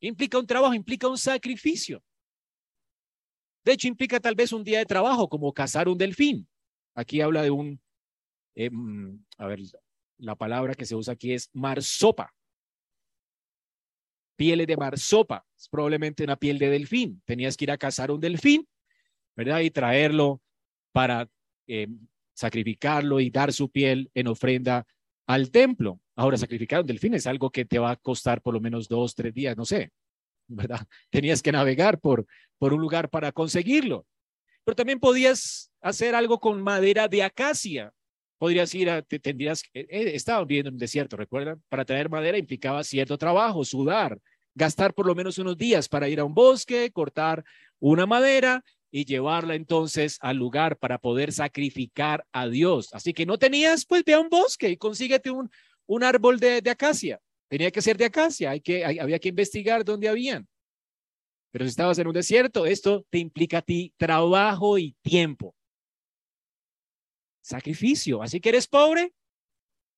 Implica un trabajo, implica un sacrificio. De hecho, implica tal vez un día de trabajo, como cazar un delfín. Aquí habla de un eh, mm, a ver, la palabra que se usa aquí es marsopa. Pieles de marsopa, es probablemente una piel de delfín. Tenías que ir a cazar un delfín, ¿verdad? Y traerlo para eh, sacrificarlo y dar su piel en ofrenda al templo. Ahora, sacrificar un delfín es algo que te va a costar por lo menos dos, tres días, no sé, ¿verdad? Tenías que navegar por, por un lugar para conseguirlo. Pero también podías hacer algo con madera de acacia podrías ir a, tendrías, eh, eh, estaba viviendo en un desierto, ¿recuerdan? Para traer madera implicaba cierto trabajo, sudar, gastar por lo menos unos días para ir a un bosque, cortar una madera y llevarla entonces al lugar para poder sacrificar a Dios. Así que no tenías, pues ve a un bosque y consíguete un, un árbol de, de acacia. Tenía que ser de acacia, hay que, había que investigar dónde habían. Pero si estabas en un desierto, esto te implica a ti trabajo y tiempo sacrificio. Así que eres pobre,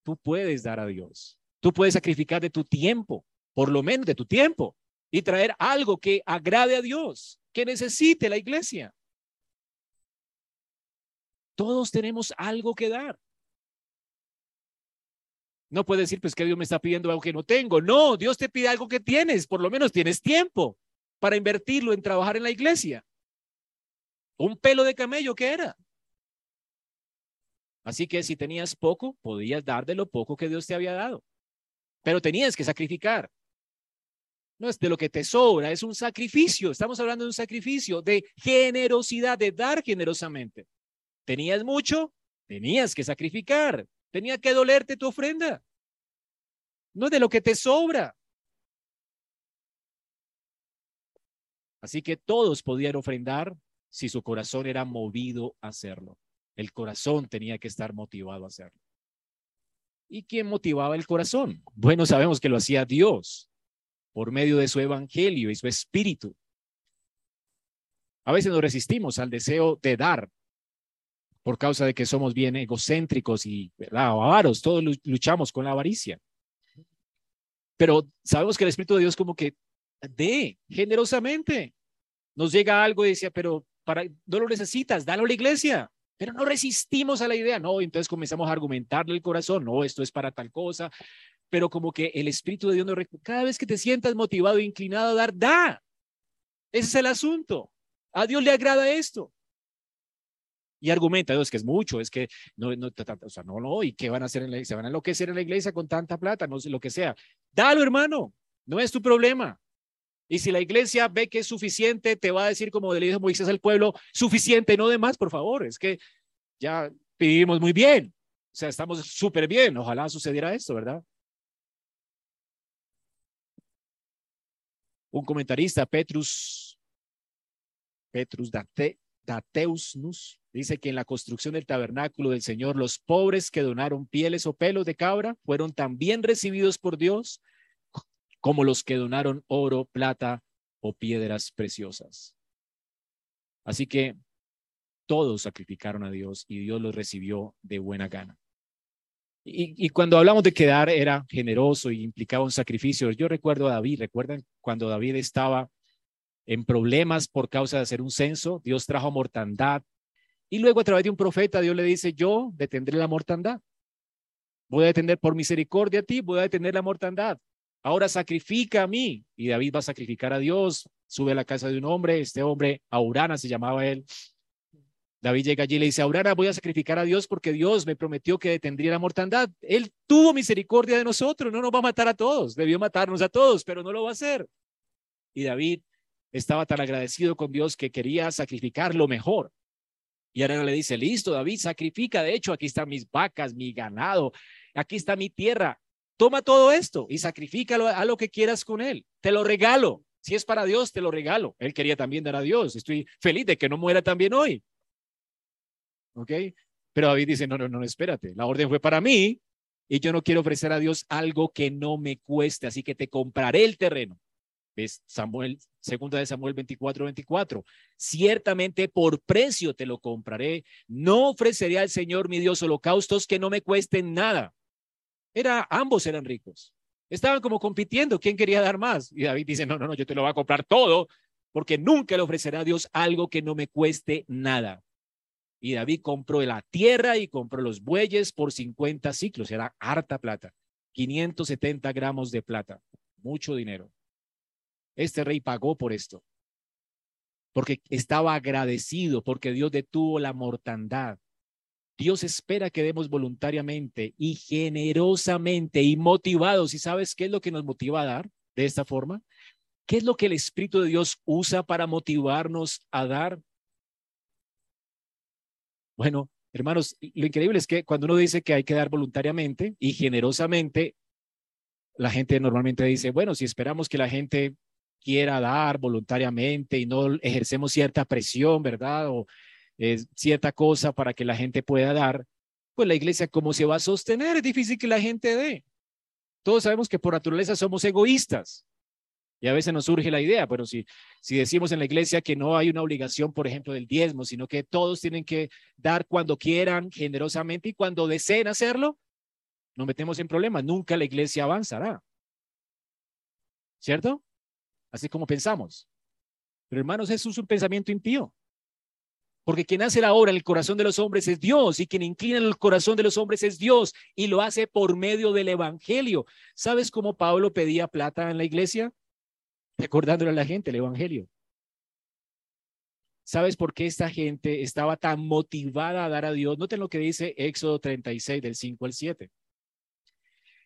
tú puedes dar a Dios. Tú puedes sacrificar de tu tiempo, por lo menos de tu tiempo, y traer algo que agrade a Dios, que necesite la iglesia. Todos tenemos algo que dar. No puedes decir, pues que Dios me está pidiendo algo que no tengo. No, Dios te pide algo que tienes, por lo menos tienes tiempo para invertirlo en trabajar en la iglesia. Un pelo de camello, ¿qué era? Así que si tenías poco, podías dar de lo poco que Dios te había dado. Pero tenías que sacrificar. No es de lo que te sobra, es un sacrificio. Estamos hablando de un sacrificio, de generosidad, de dar generosamente. Tenías mucho, tenías que sacrificar. Tenía que dolerte tu ofrenda. No de lo que te sobra. Así que todos podían ofrendar si su corazón era movido a hacerlo. El corazón tenía que estar motivado a hacerlo. ¿Y quién motivaba el corazón? Bueno, sabemos que lo hacía Dios por medio de su evangelio y su espíritu. A veces nos resistimos al deseo de dar por causa de que somos bien egocéntricos y avaros, todos luchamos con la avaricia. Pero sabemos que el Espíritu de Dios como que de generosamente. Nos llega algo y decía, pero para, no lo necesitas, dalo a la iglesia. Pero no resistimos a la idea, no, entonces comenzamos a argumentarle el corazón, no, esto es para tal cosa, pero como que el Espíritu de Dios nos cada vez que te sientas motivado e inclinado a dar, da. Ese es el asunto. A Dios le agrada esto. Y argumenta, es que es mucho, es que no, no, o sea, no, no, ¿y qué van a hacer en la iglesia? ¿Se van a enloquecer en la iglesia con tanta plata? No sé, lo que sea. Dalo, hermano, no es tu problema. Y si la iglesia ve que es suficiente, te va a decir, como le dijo Moisés al pueblo, suficiente, no de más, por favor. Es que ya vivimos muy bien. O sea, estamos súper bien. Ojalá sucediera esto, ¿verdad? Un comentarista, Petrus, Petrus Date, Dateusnus, dice que en la construcción del tabernáculo del Señor, los pobres que donaron pieles o pelos de cabra fueron también recibidos por Dios como los que donaron oro, plata o piedras preciosas. Así que todos sacrificaron a Dios y Dios los recibió de buena gana. Y, cuando hablamos de quedar, era generoso y implicaba un sacrificio. Yo recuerdo a David, recuerdan cuando David estaba en problemas por causa de hacer un censo, Dios trajo mortandad. Y luego a través de un profeta, Dios le dice, yo detendré la mortandad. Voy a detener por misericordia a ti, voy a detener la mortandad. Ahora sacrifica a mí. Y David va a sacrificar a Dios. Sube a la casa de un hombre, este hombre, Aurana se llamaba él. David llega allí y le dice, Aurana, voy a sacrificar a Dios porque Dios me prometió que detendría la mortandad. Él tuvo misericordia de nosotros, no nos va a matar a todos, debió matarnos a todos, pero no lo va a hacer. Y David estaba tan agradecido con Dios que quería sacrificar lo mejor. Y ahora le dice, listo, David, sacrifica. De hecho, aquí están mis vacas, mi ganado, aquí está mi tierra. Toma todo esto y sacrifícalo a lo que quieras con él. Te lo regalo. Si es para Dios, te lo regalo. Él quería también dar a Dios. Estoy feliz de que no muera también hoy. ¿Ok? Pero David dice, no, no, no, espérate. La orden fue para mí y yo no quiero ofrecer a Dios algo que no me cueste, así que te compraré el terreno ¿Ves? Samuel, segunda de Samuel 24, 24. Ciertamente por precio te lo compraré. No ofreceré al Señor mi Dios holocaustos que no me cuesten nada. Era, ambos eran ricos. Estaban como compitiendo. ¿Quién quería dar más? Y David dice, no, no, no, yo te lo voy a comprar todo porque nunca le ofrecerá a Dios algo que no me cueste nada. Y David compró la tierra y compró los bueyes por 50 ciclos. Era harta plata. 570 gramos de plata. Mucho dinero. Este rey pagó por esto, porque estaba agradecido, porque Dios detuvo la mortandad. Dios espera que demos voluntariamente y generosamente y motivados. ¿Y sabes qué es lo que nos motiva a dar de esta forma? ¿Qué es lo que el Espíritu de Dios usa para motivarnos a dar? Bueno, hermanos, lo increíble es que cuando uno dice que hay que dar voluntariamente y generosamente, la gente normalmente dice, bueno, si esperamos que la gente quiera dar voluntariamente y no ejercemos cierta presión, ¿verdad? Eh, cierta cosa para que la gente pueda dar, pues la iglesia, ¿cómo se va a sostener? Es difícil que la gente dé. Todos sabemos que por naturaleza somos egoístas. Y a veces nos surge la idea, pero si, si decimos en la iglesia que no hay una obligación, por ejemplo, del diezmo, sino que todos tienen que dar cuando quieran, generosamente, y cuando deseen hacerlo, nos metemos en problemas. Nunca la iglesia avanzará. ¿Cierto? así como pensamos. Pero hermanos, eso es un pensamiento impío. Porque quien hace la obra en el corazón de los hombres es Dios y quien inclina el corazón de los hombres es Dios y lo hace por medio del Evangelio. ¿Sabes cómo Pablo pedía plata en la iglesia? Recordándole a la gente el Evangelio. ¿Sabes por qué esta gente estaba tan motivada a dar a Dios? Noten lo que dice Éxodo 36 del 5 al 7.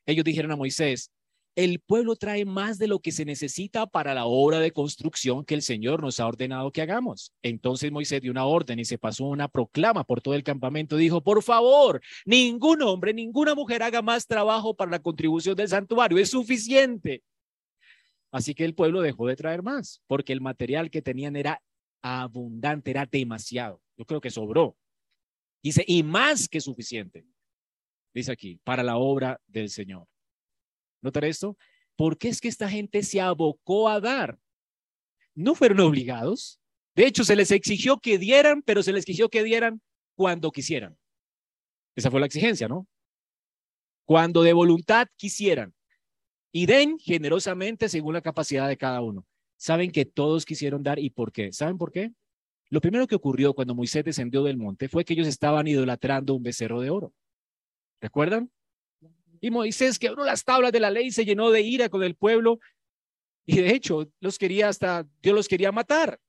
Ellos dijeron a Moisés, el pueblo trae más de lo que se necesita para la obra de construcción que el Señor nos ha ordenado que hagamos. Entonces Moisés dio una orden y se pasó una proclama por todo el campamento. Dijo, por favor, ningún hombre, ninguna mujer haga más trabajo para la contribución del santuario. Es suficiente. Así que el pueblo dejó de traer más, porque el material que tenían era abundante, era demasiado. Yo creo que sobró. Dice, y más que suficiente. Dice aquí, para la obra del Señor. ¿Notar esto? ¿Por qué es que esta gente se abocó a dar? No fueron obligados. De hecho, se les exigió que dieran, pero se les exigió que dieran cuando quisieran. Esa fue la exigencia, ¿no? Cuando de voluntad quisieran. Y den generosamente según la capacidad de cada uno. Saben que todos quisieron dar y por qué. ¿Saben por qué? Lo primero que ocurrió cuando Moisés descendió del monte fue que ellos estaban idolatrando un becerro de oro. ¿Recuerdan? Y Moisés quebró las tablas de la ley, se llenó de ira con el pueblo. Y de hecho, los quería hasta, Dios los quería matar.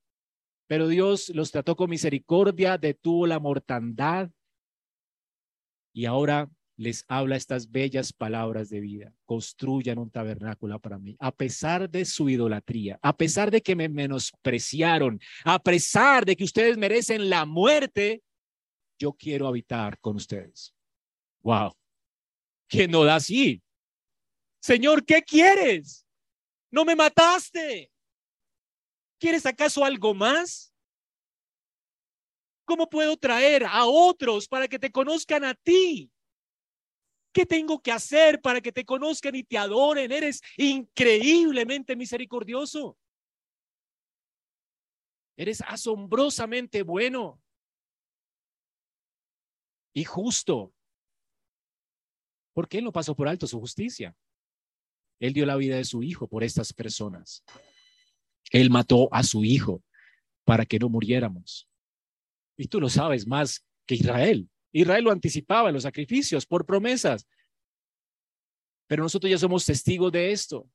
Pero Dios los trató con misericordia, detuvo la mortandad. Y ahora les habla estas bellas palabras de vida. Construyan un tabernáculo para mí. A pesar de su idolatría, a pesar de que me menospreciaron, a pesar de que ustedes merecen la muerte, yo quiero habitar con ustedes. Wow que no da así. Señor, ¿qué quieres? No me mataste. ¿Quieres acaso algo más? ¿Cómo puedo traer a otros para que te conozcan a ti? ¿Qué tengo que hacer para que te conozcan y te adoren? Eres increíblemente misericordioso. Eres asombrosamente bueno y justo. Porque Él no pasó por alto su justicia. Él dio la vida de su hijo por estas personas. Él mató a su hijo para que no muriéramos. Y tú lo sabes más que Israel. Israel lo anticipaba en los sacrificios por promesas. Pero nosotros ya somos testigos de esto.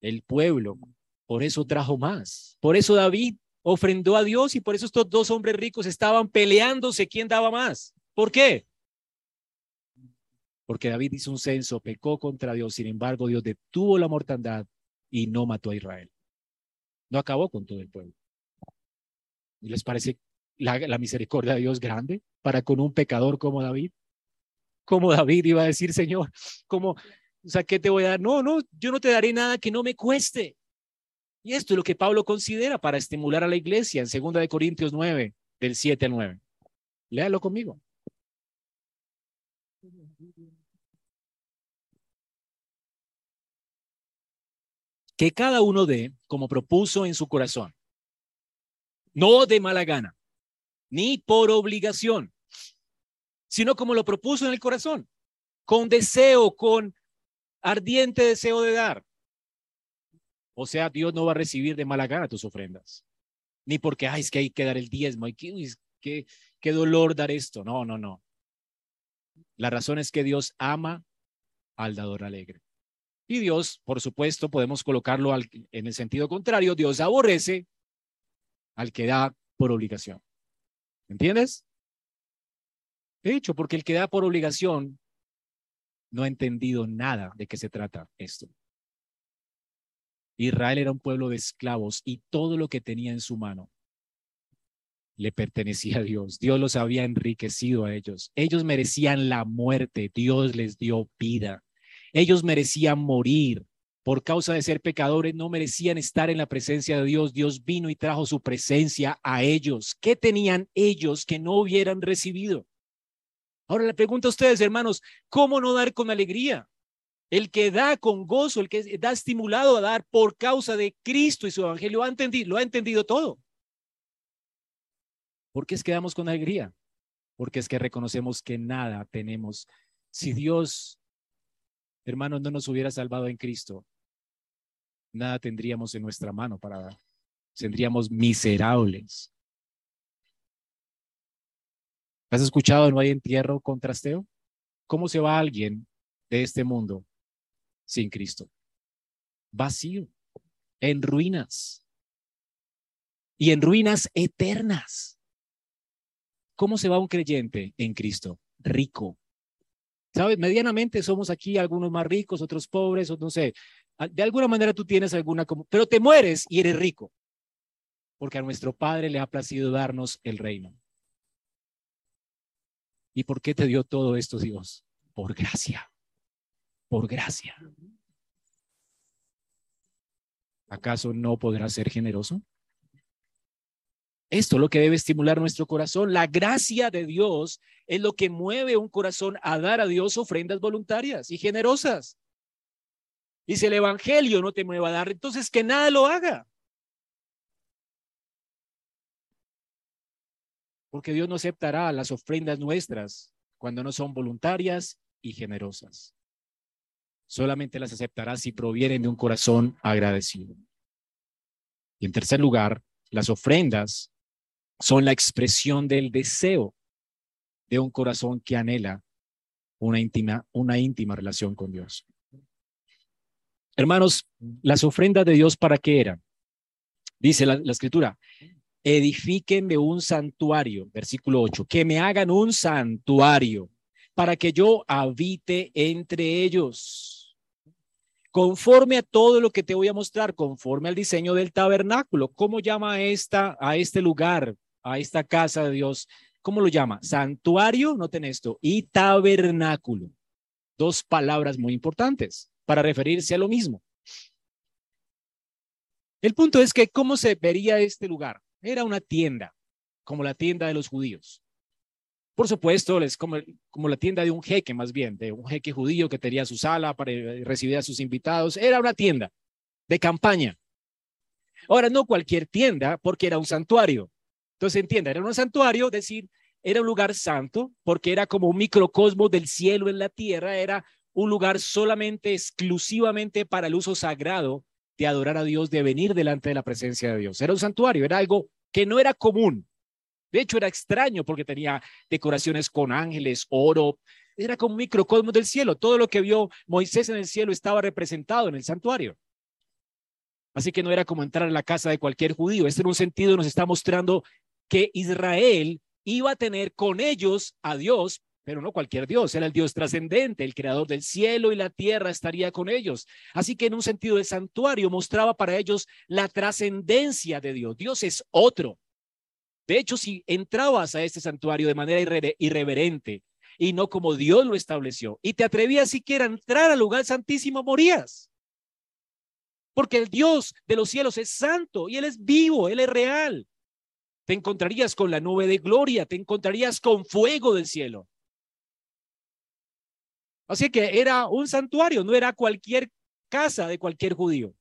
El pueblo, por eso trajo más. Por eso David ofrendó a Dios y por eso estos dos hombres ricos estaban peleándose quién daba más. ¿Por qué? Porque David hizo un censo, pecó contra Dios, sin embargo Dios detuvo la mortandad y no mató a Israel. No acabó con todo el pueblo. ¿Y les parece la, misericordia de Dios grande para con un pecador como David? Como David iba a decir, Señor, como, o sea, ¿qué te voy a dar? No, no, yo no te daré nada que no me cueste. Y esto es lo que Pablo considera para estimular a la iglesia en 2 de Corintios 9, del 7 al 9. Léalo conmigo. Que cada uno dé como propuso en su corazón, no de mala gana, ni por obligación, sino como lo propuso en el corazón, con deseo, con ardiente deseo de dar. O sea, Dios no va a recibir de mala gana tus ofrendas, ni porque, ay, es que hay que dar el diezmo, qué, qué, dolor dar esto. No, no, no. La razón es que Dios ama al dador alegre. Y Dios, por supuesto, podemos colocarlo en el sentido contrario, Dios aborrece al que da por obligación. ¿Entiendes? De hecho, porque el que da por obligación no ha entendido nada de qué se trata esto. Israel era un pueblo de esclavos y todo lo que tenía en su mano le pertenecía a Dios. Dios los había enriquecido a ellos. Ellos merecían la muerte. Dios les dio vida. Ellos merecían morir por causa de ser pecadores, no merecían estar en la presencia de Dios. Dios vino y trajo su presencia a ellos. ¿Qué tenían ellos que no hubieran recibido? Ahora le pregunto a ustedes, hermanos, ¿cómo no dar con alegría? El que da con gozo, el que da estimulado a dar por causa de Cristo y su evangelio, lo ha entendido todo. ¿Por qué es que damos con alegría? Porque es que reconocemos que nada tenemos. Si Dios, hermanos, no nos hubiera salvado en Cristo, nada tendríamos en nuestra mano para dar. Tendríamos miserables. ¿Has escuchado No hay entierro con trasteo? ¿Cómo se va alguien de este mundo sin Cristo? Vacío, en ruinas y en ruinas eternas. ¿Cómo se va un creyente en Cristo? Rico. ¿Sabes? Medianamente somos aquí algunos más ricos, otros pobres, o no sé, Ah, de alguna manera tú tienes alguna, pero te mueres y eres rico, porque a nuestro Padre le ha placido darnos el reino. ¿Y por qué te dio todo esto Dios? Por gracia, por gracia. ¿Acaso no podrás ser generoso? Esto es lo que debe estimular nuestro corazón. La gracia de Dios es lo que mueve un corazón a dar a Dios ofrendas voluntarias y generosas. Y si el Evangelio no te mueva a dar, entonces que nada lo haga. Porque Dios no aceptará las ofrendas nuestras cuando no son voluntarias y generosas. Solamente las aceptará si provienen de un corazón agradecido. Y en tercer lugar, las ofrendas son la expresión del deseo de un corazón que anhela una íntima, una íntima relación con Dios. Hermanos, las ofrendas de Dios para qué eran? Dice la, escritura, edifiquen de un santuario, versículo 8, que me hagan un santuario para que yo habite entre ellos. Conforme a todo lo que te voy a mostrar, conforme al diseño del tabernáculo, ¿cómo llama esta, a este lugar, a esta casa de Dios? ¿Cómo lo llama? Santuario, noten esto, y tabernáculo. Dos palabras muy importantes para referirse a lo mismo. El punto es que cómo se vería este lugar. Era una tienda, como la tienda de los judíos. Por supuesto, es como, como la tienda de un jeque, más bien, de un jeque judío que tenía su sala para recibir a sus invitados. Era una tienda de campaña. Ahora, no cualquier tienda, porque era un santuario. Entonces, entienda, era un santuario, decir, era un lugar santo, porque era como un microcosmos del cielo en la tierra, era un lugar solamente, exclusivamente para el uso sagrado de adorar a Dios, de venir delante de la presencia de Dios. Era un santuario, era algo que no era común. De hecho, era extraño porque tenía decoraciones con ángeles, oro. Era como un microcosmos del cielo. Todo lo que vio Moisés en el cielo estaba representado en el santuario. Así que no era como entrar a la casa de cualquier judío. Este en un sentido nos está mostrando que Israel iba a tener con ellos a Dios, pero no cualquier Dios, era el Dios trascendente, el creador del cielo y la tierra estaría con ellos. Así que en un sentido el santuario mostraba para ellos la trascendencia de Dios. Dios es otro. De hecho, si entrabas a este santuario de manera irreverente y no como Dios lo estableció, y te atrevías siquiera a entrar al lugar santísimo, morías. Porque el Dios de los cielos es santo y Él es vivo, Él es real. Te encontrarías con la nube de gloria, te encontrarías con fuego del cielo. Así que era un santuario, no era cualquier casa de cualquier judío.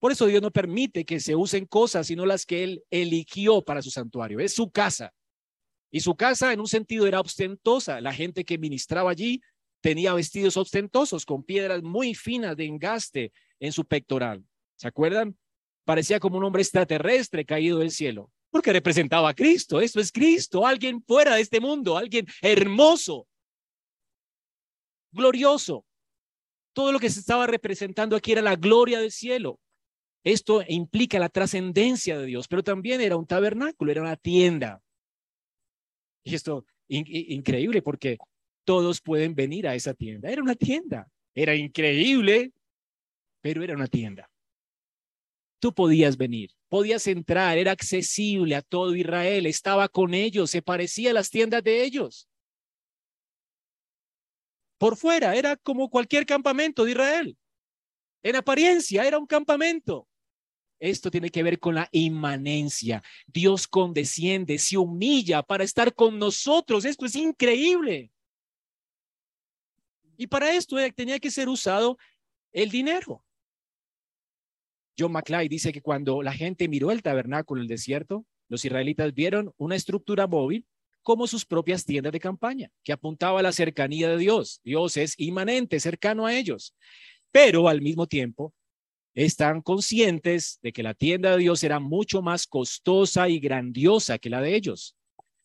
Por eso Dios no permite que se usen cosas, sino las que Él eligió para su santuario. Es su casa. Y su casa en un sentido era ostentosa. La gente que ministraba allí tenía vestidos ostentosos con piedras muy finas de engaste en su pectoral. ¿Se acuerdan? Parecía como un hombre extraterrestre caído del cielo, porque representaba a Cristo. Esto es Cristo, alguien fuera de este mundo, alguien hermoso, glorioso. Todo lo que se estaba representando aquí era la gloria del cielo. Esto implica la trascendencia de Dios, pero también era un tabernáculo, era una tienda. Y esto increíble porque todos pueden venir a esa tienda. Era una tienda. Era increíble, pero era una tienda. Tú podías venir, podías entrar, era accesible a todo Israel, estaba con ellos, se parecía a las tiendas de ellos. Por fuera era como cualquier campamento de Israel. En apariencia era un campamento. Esto tiene que ver con la inmanencia. Dios condesciende, se humilla para estar con nosotros. Esto es increíble. Y para esto tenía que ser usado el dinero. John McClay dice que cuando la gente miró el tabernáculo en el desierto, los israelitas vieron una estructura móvil como sus propias tiendas de campaña, que apuntaba a la cercanía de Dios. Dios es inmanente, cercano a ellos. Pero al mismo tiempo, están conscientes de que la tienda de Dios era mucho más costosa y grandiosa que la de ellos.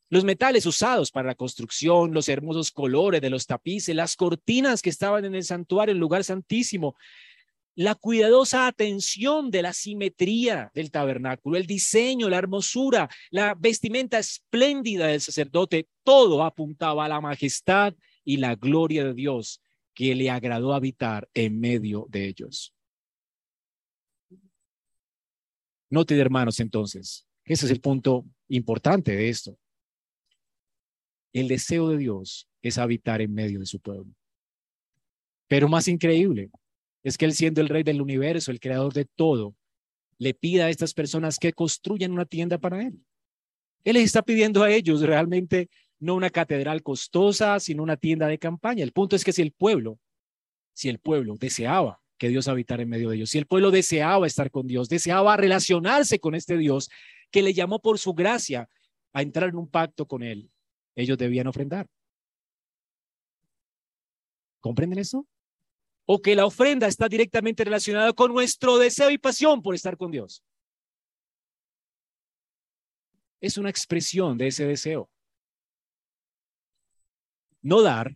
Los metales usados para la construcción, los hermosos colores de los tapices, las cortinas que estaban en el santuario, el lugar santísimo, la cuidadosa atención de la simetría del tabernáculo, el diseño, la hermosura, la vestimenta espléndida del sacerdote, todo apuntaba a la majestad y la gloria de Dios que le agradó habitar en medio de ellos. Note, hermanos, entonces, ese es el punto importante de esto. El deseo de Dios es habitar en medio de su pueblo. Pero más increíble es que Él siendo el rey del universo, el creador de todo, le pida a estas personas que construyan una tienda para Él. Él les está pidiendo a ellos realmente no una catedral costosa, sino una tienda de campaña. El punto es que si el pueblo, si el pueblo deseaba que Dios habitara en medio de ellos, si el pueblo deseaba estar con Dios, deseaba relacionarse con este Dios que le llamó por su gracia a entrar en un pacto con Él, ellos debían ofrendar. ¿Comprenden eso? O que la ofrenda está directamente relacionada con nuestro deseo y pasión por estar con Dios. Es una expresión de ese deseo. No dar,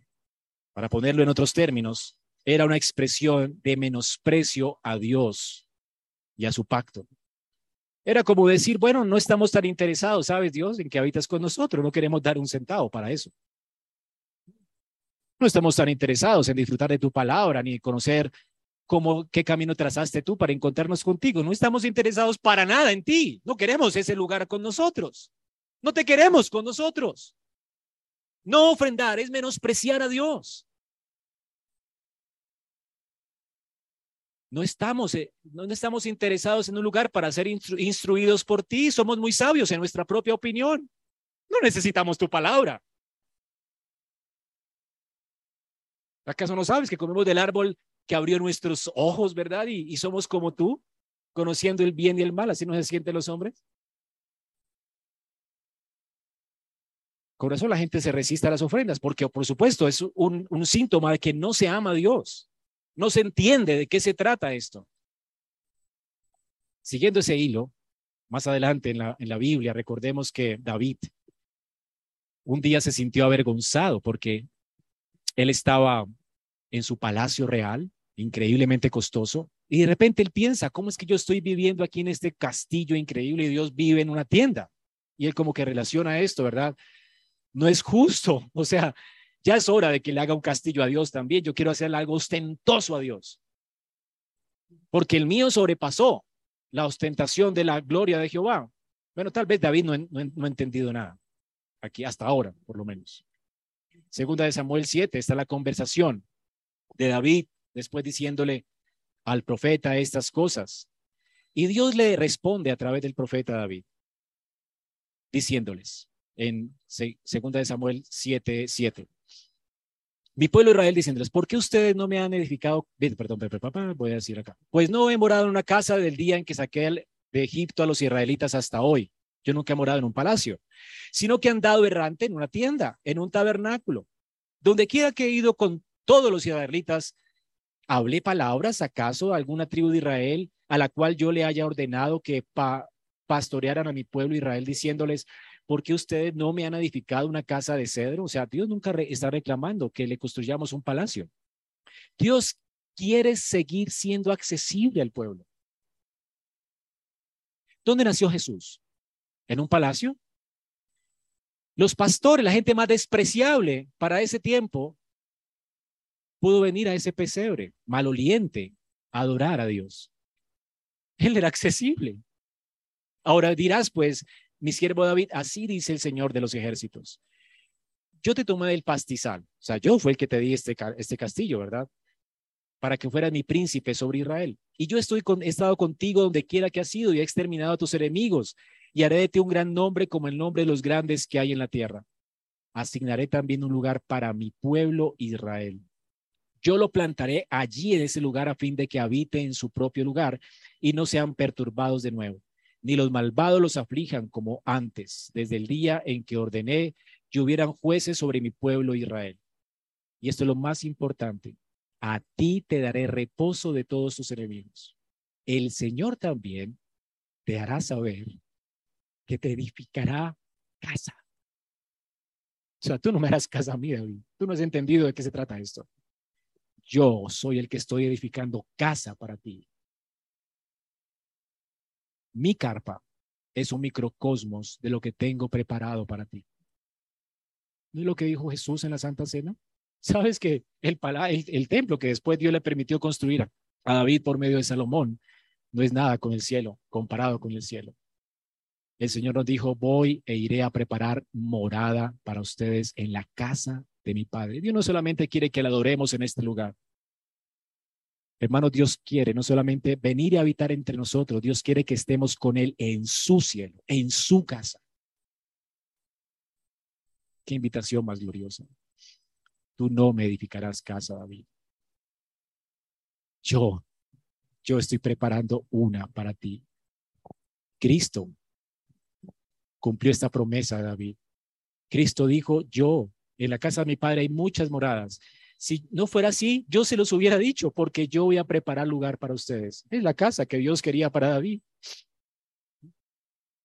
para ponerlo en otros términos, era una expresión de menosprecio a Dios y a su pacto. Era como decir, bueno, no estamos tan interesados, ¿sabes, Dios, en que habitas con nosotros? No queremos dar un centavo para eso. No estamos tan interesados en disfrutar de tu palabra ni conocer cómo, qué camino trazaste tú para encontrarnos contigo. No estamos interesados para nada en ti. No queremos ese lugar con nosotros. No te queremos con nosotros. No ofrendar es menospreciar a Dios. No estamos, eh, no estamos interesados en un lugar para ser instruidos por ti. Somos muy sabios en nuestra propia opinión. No necesitamos tu palabra. ¿Acaso no sabes que comemos del árbol que abrió nuestros ojos, verdad? Y, somos como tú. conociendo el bien y el mal, así no se sienten los hombres. Con eso la gente se resiste a las ofrendas, porque por supuesto es un, un síntoma de que no se ama a Dios, no se entiende de qué se trata esto. Siguiendo ese hilo, más adelante en la, en la Biblia, recordemos que David un día se sintió avergonzado porque él estaba en su palacio real, increíblemente costoso, y de repente él piensa, ¿cómo es que yo estoy viviendo aquí en este castillo increíble y Dios vive en una tienda? Y él como que relaciona esto, ¿verdad? No es justo, o sea, ya es hora de que le haga un castillo a Dios también. Yo quiero hacerle algo ostentoso a Dios. Porque el mío sobrepasó la ostentación de la gloria de Jehová. Bueno, tal vez David no, ha entendido nada. Aquí hasta ahora, por lo menos. Segunda de Samuel 7 está la conversación de David después diciéndole al profeta estas cosas. Y Dios le responde a través del profeta David, diciéndoles en segunda de Samuel 7, 7. Mi pueblo Israel diciéndoles, ¿por qué ustedes no me han edificado? Perdón, perdón, voy a decir acá. Pues no he morado en una casa del día en que saqué de Egipto a los israelitas hasta hoy. Yo nunca he morado en un palacio, sino que han dado errante en una tienda, en un tabernáculo. Donde quiera que he ido con todos los israelitas, hablé palabras, acaso a alguna tribu de Israel a la cual yo le haya ordenado que pastorearan a mi pueblo Israel diciéndoles, ¿por qué ustedes no me han edificado una casa de cedro? O sea, Dios nunca está reclamando que le construyamos un palacio. Dios quiere seguir siendo accesible al pueblo. ¿Dónde nació Jesús? ¿En un palacio? Los pastores, la gente más despreciable para ese tiempo, pudo venir a ese pesebre maloliente a adorar a Dios. Él era accesible. Ahora dirás, pues, mi siervo David, así dice el Señor de los ejércitos. Yo te tomé del pastizal, o sea, yo fue el que te di este, este castillo, ¿verdad? Para que fueras mi príncipe sobre Israel. Y yo estoy con, he estado contigo donde quiera que has ido y he exterminado a tus enemigos y haré de ti un gran nombre como el nombre de los grandes que hay en la tierra. Asignaré también un lugar para mi pueblo Israel. Yo lo plantaré allí en ese lugar a fin de que habite en su propio lugar y no sean perturbados de nuevo ni los malvados los aflijan como antes, desde el día en que ordené que hubieran jueces sobre mi pueblo Israel. Y esto es lo más importante. A ti te daré reposo de todos tus enemigos. El Señor también te hará saber que te edificará casa. O sea, tú no me harás casa mía, David. Tú no has entendido de qué se trata esto. Yo soy el que estoy edificando casa para ti. Mi carpa es un microcosmos de lo que tengo preparado para ti. ¿No es lo que dijo Jesús en la Santa Cena? Sabes que el, el, templo que después Dios le permitió construir a David por medio de Salomón no es nada con el cielo, comparado con el cielo. El Señor nos dijo, voy e iré a preparar morada para ustedes en la casa mi Padre. Dios no solamente quiere que le adoremos en este lugar, Hermano, Dios quiere no solamente venir y habitar entre nosotros, Dios quiere que estemos con Él en su cielo, en su casa. Qué invitación más gloriosa. Tú no me edificarás casa, David. Yo, yo estoy preparando una para ti. Cristo cumplió esta promesa, David. Cristo dijo, yo, en la casa de mi padre hay muchas moradas. Si no fuera así, yo se los hubiera dicho, porque yo voy a preparar lugar para ustedes. Es la casa que Dios quería para David.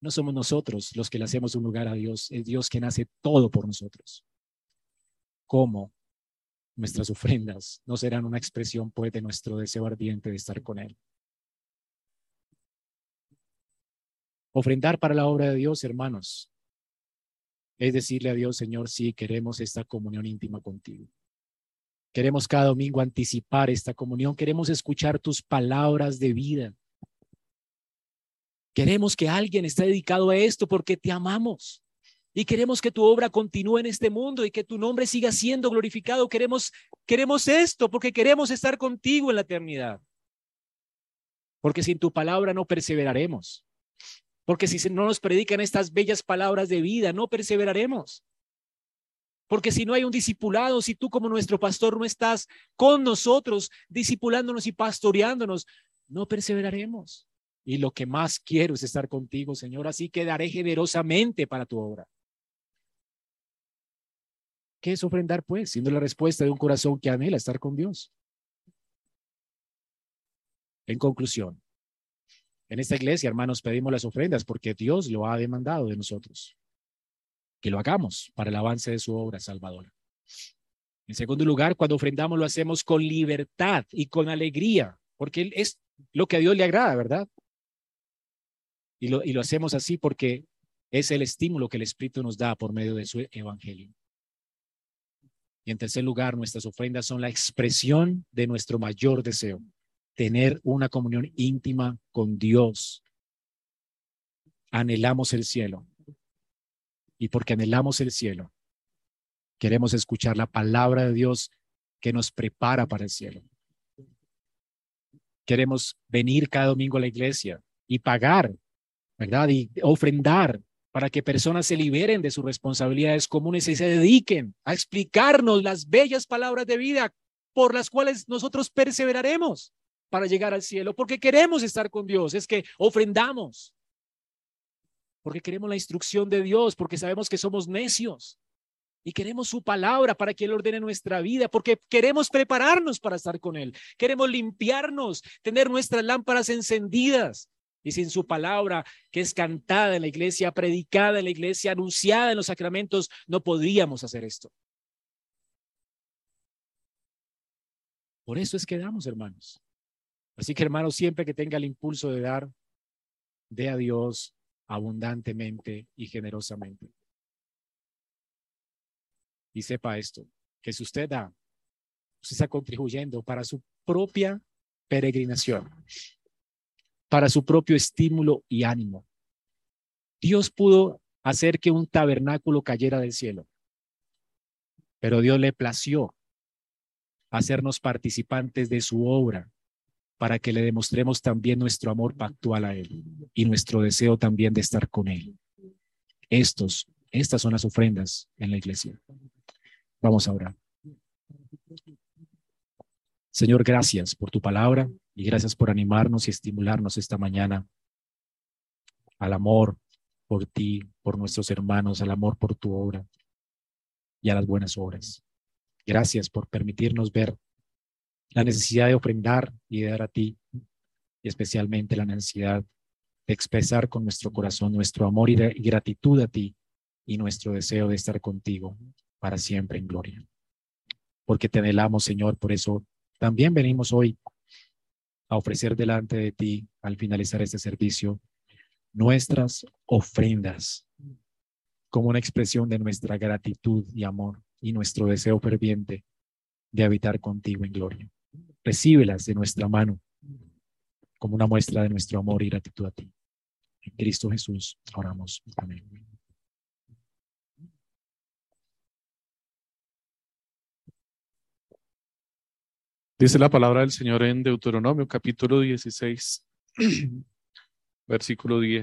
No somos nosotros los que le hacemos un lugar a Dios, es Dios quien hace todo por nosotros. ¿Cómo? Nuestras ofrendas no serán una expresión pues de nuestro deseo ardiente de estar con Él. Ofrendar para la obra de Dios, hermanos, es decirle a Dios, Señor, sí, queremos esta comunión íntima contigo. Queremos cada domingo anticipar esta comunión. Queremos escuchar tus palabras de vida. Queremos que alguien esté dedicado a esto porque te amamos. Y queremos que tu obra continúe en este mundo y que tu nombre siga siendo glorificado. Queremos, queremos esto porque queremos estar contigo en la eternidad. Porque sin tu palabra no perseveraremos. Porque si no nos predican estas bellas palabras de vida, no perseveraremos. Porque si no hay un discipulado, si tú como nuestro pastor no estás con nosotros, discipulándonos y pastoreándonos, no perseveraremos. y lo que más quiero es estar contigo, Señor, así que daré generosamente para tu obra. ¿Qué es ofrendar, pues? Siendo la respuesta de un corazón que anhela estar con Dios. En conclusión, en esta iglesia, hermanos, pedimos las ofrendas porque Dios lo ha demandado de nosotros. Que lo hagamos para el avance de su obra salvadora. En segundo lugar, cuando ofrendamos lo hacemos con libertad y con alegría, porque es lo que a Dios le agrada, ¿verdad? Y lo, y lo hacemos así porque es el estímulo que el Espíritu nos da por medio de su evangelio. Y en tercer lugar, nuestras ofrendas son la expresión de nuestro mayor deseo, tener una comunión íntima con Dios. Anhelamos el cielo. Y porque anhelamos el cielo, queremos escuchar la palabra de Dios que nos prepara para el cielo. Queremos venir cada domingo a la iglesia y pagar, ¿verdad? Y ofrendar para que personas se liberen de sus responsabilidades comunes y se dediquen a explicarnos las bellas palabras de vida por las cuales nosotros perseveraremos para llegar al cielo, porque queremos estar con Dios, es que ofrendamos, porque queremos la instrucción de Dios, porque sabemos que somos necios y queremos su palabra para que Él ordene nuestra vida, porque queremos prepararnos para estar con Él, queremos limpiarnos, tener nuestras lámparas encendidas, y sin su palabra, que es cantada en la iglesia, predicada en la iglesia, anunciada en los sacramentos, no podríamos hacer esto. Por eso es que damos, hermanos. Así que, hermanos, siempre que tenga el impulso de dar, dé a Dios abundantemente y generosamente. Y sepa esto, que si usted da, usted está contribuyendo para su propia peregrinación para su propio estímulo y ánimo. Dios pudo hacer que un tabernáculo cayera del cielo, pero Dios le plació hacernos participantes de su obra para que le demostremos también nuestro amor pactual a Él y nuestro deseo también de estar con Él. Estos, estas son las ofrendas en la iglesia. Vamos a orar. Señor, gracias por tu palabra y gracias por animarnos y estimularnos esta mañana al amor por ti, por nuestros hermanos, al amor por tu obra y a las buenas obras. Gracias por permitirnos ver la necesidad de ofrendar y de dar a ti, y especialmente la necesidad de expresar con nuestro corazón nuestro amor y, y gratitud a ti y nuestro deseo de estar contigo para siempre en gloria. Porque te anhelamos, Señor, por eso también venimos hoy a ofrecer delante de ti al finalizar este servicio nuestras ofrendas como una expresión de nuestra gratitud y amor y nuestro deseo ferviente de habitar contigo en gloria. Recíbelas de nuestra mano como una muestra de nuestro amor y gratitud a ti. En Cristo Jesús oramos. Amén. Dice la palabra del Señor en Deuteronomio capítulo 16, versículo 10.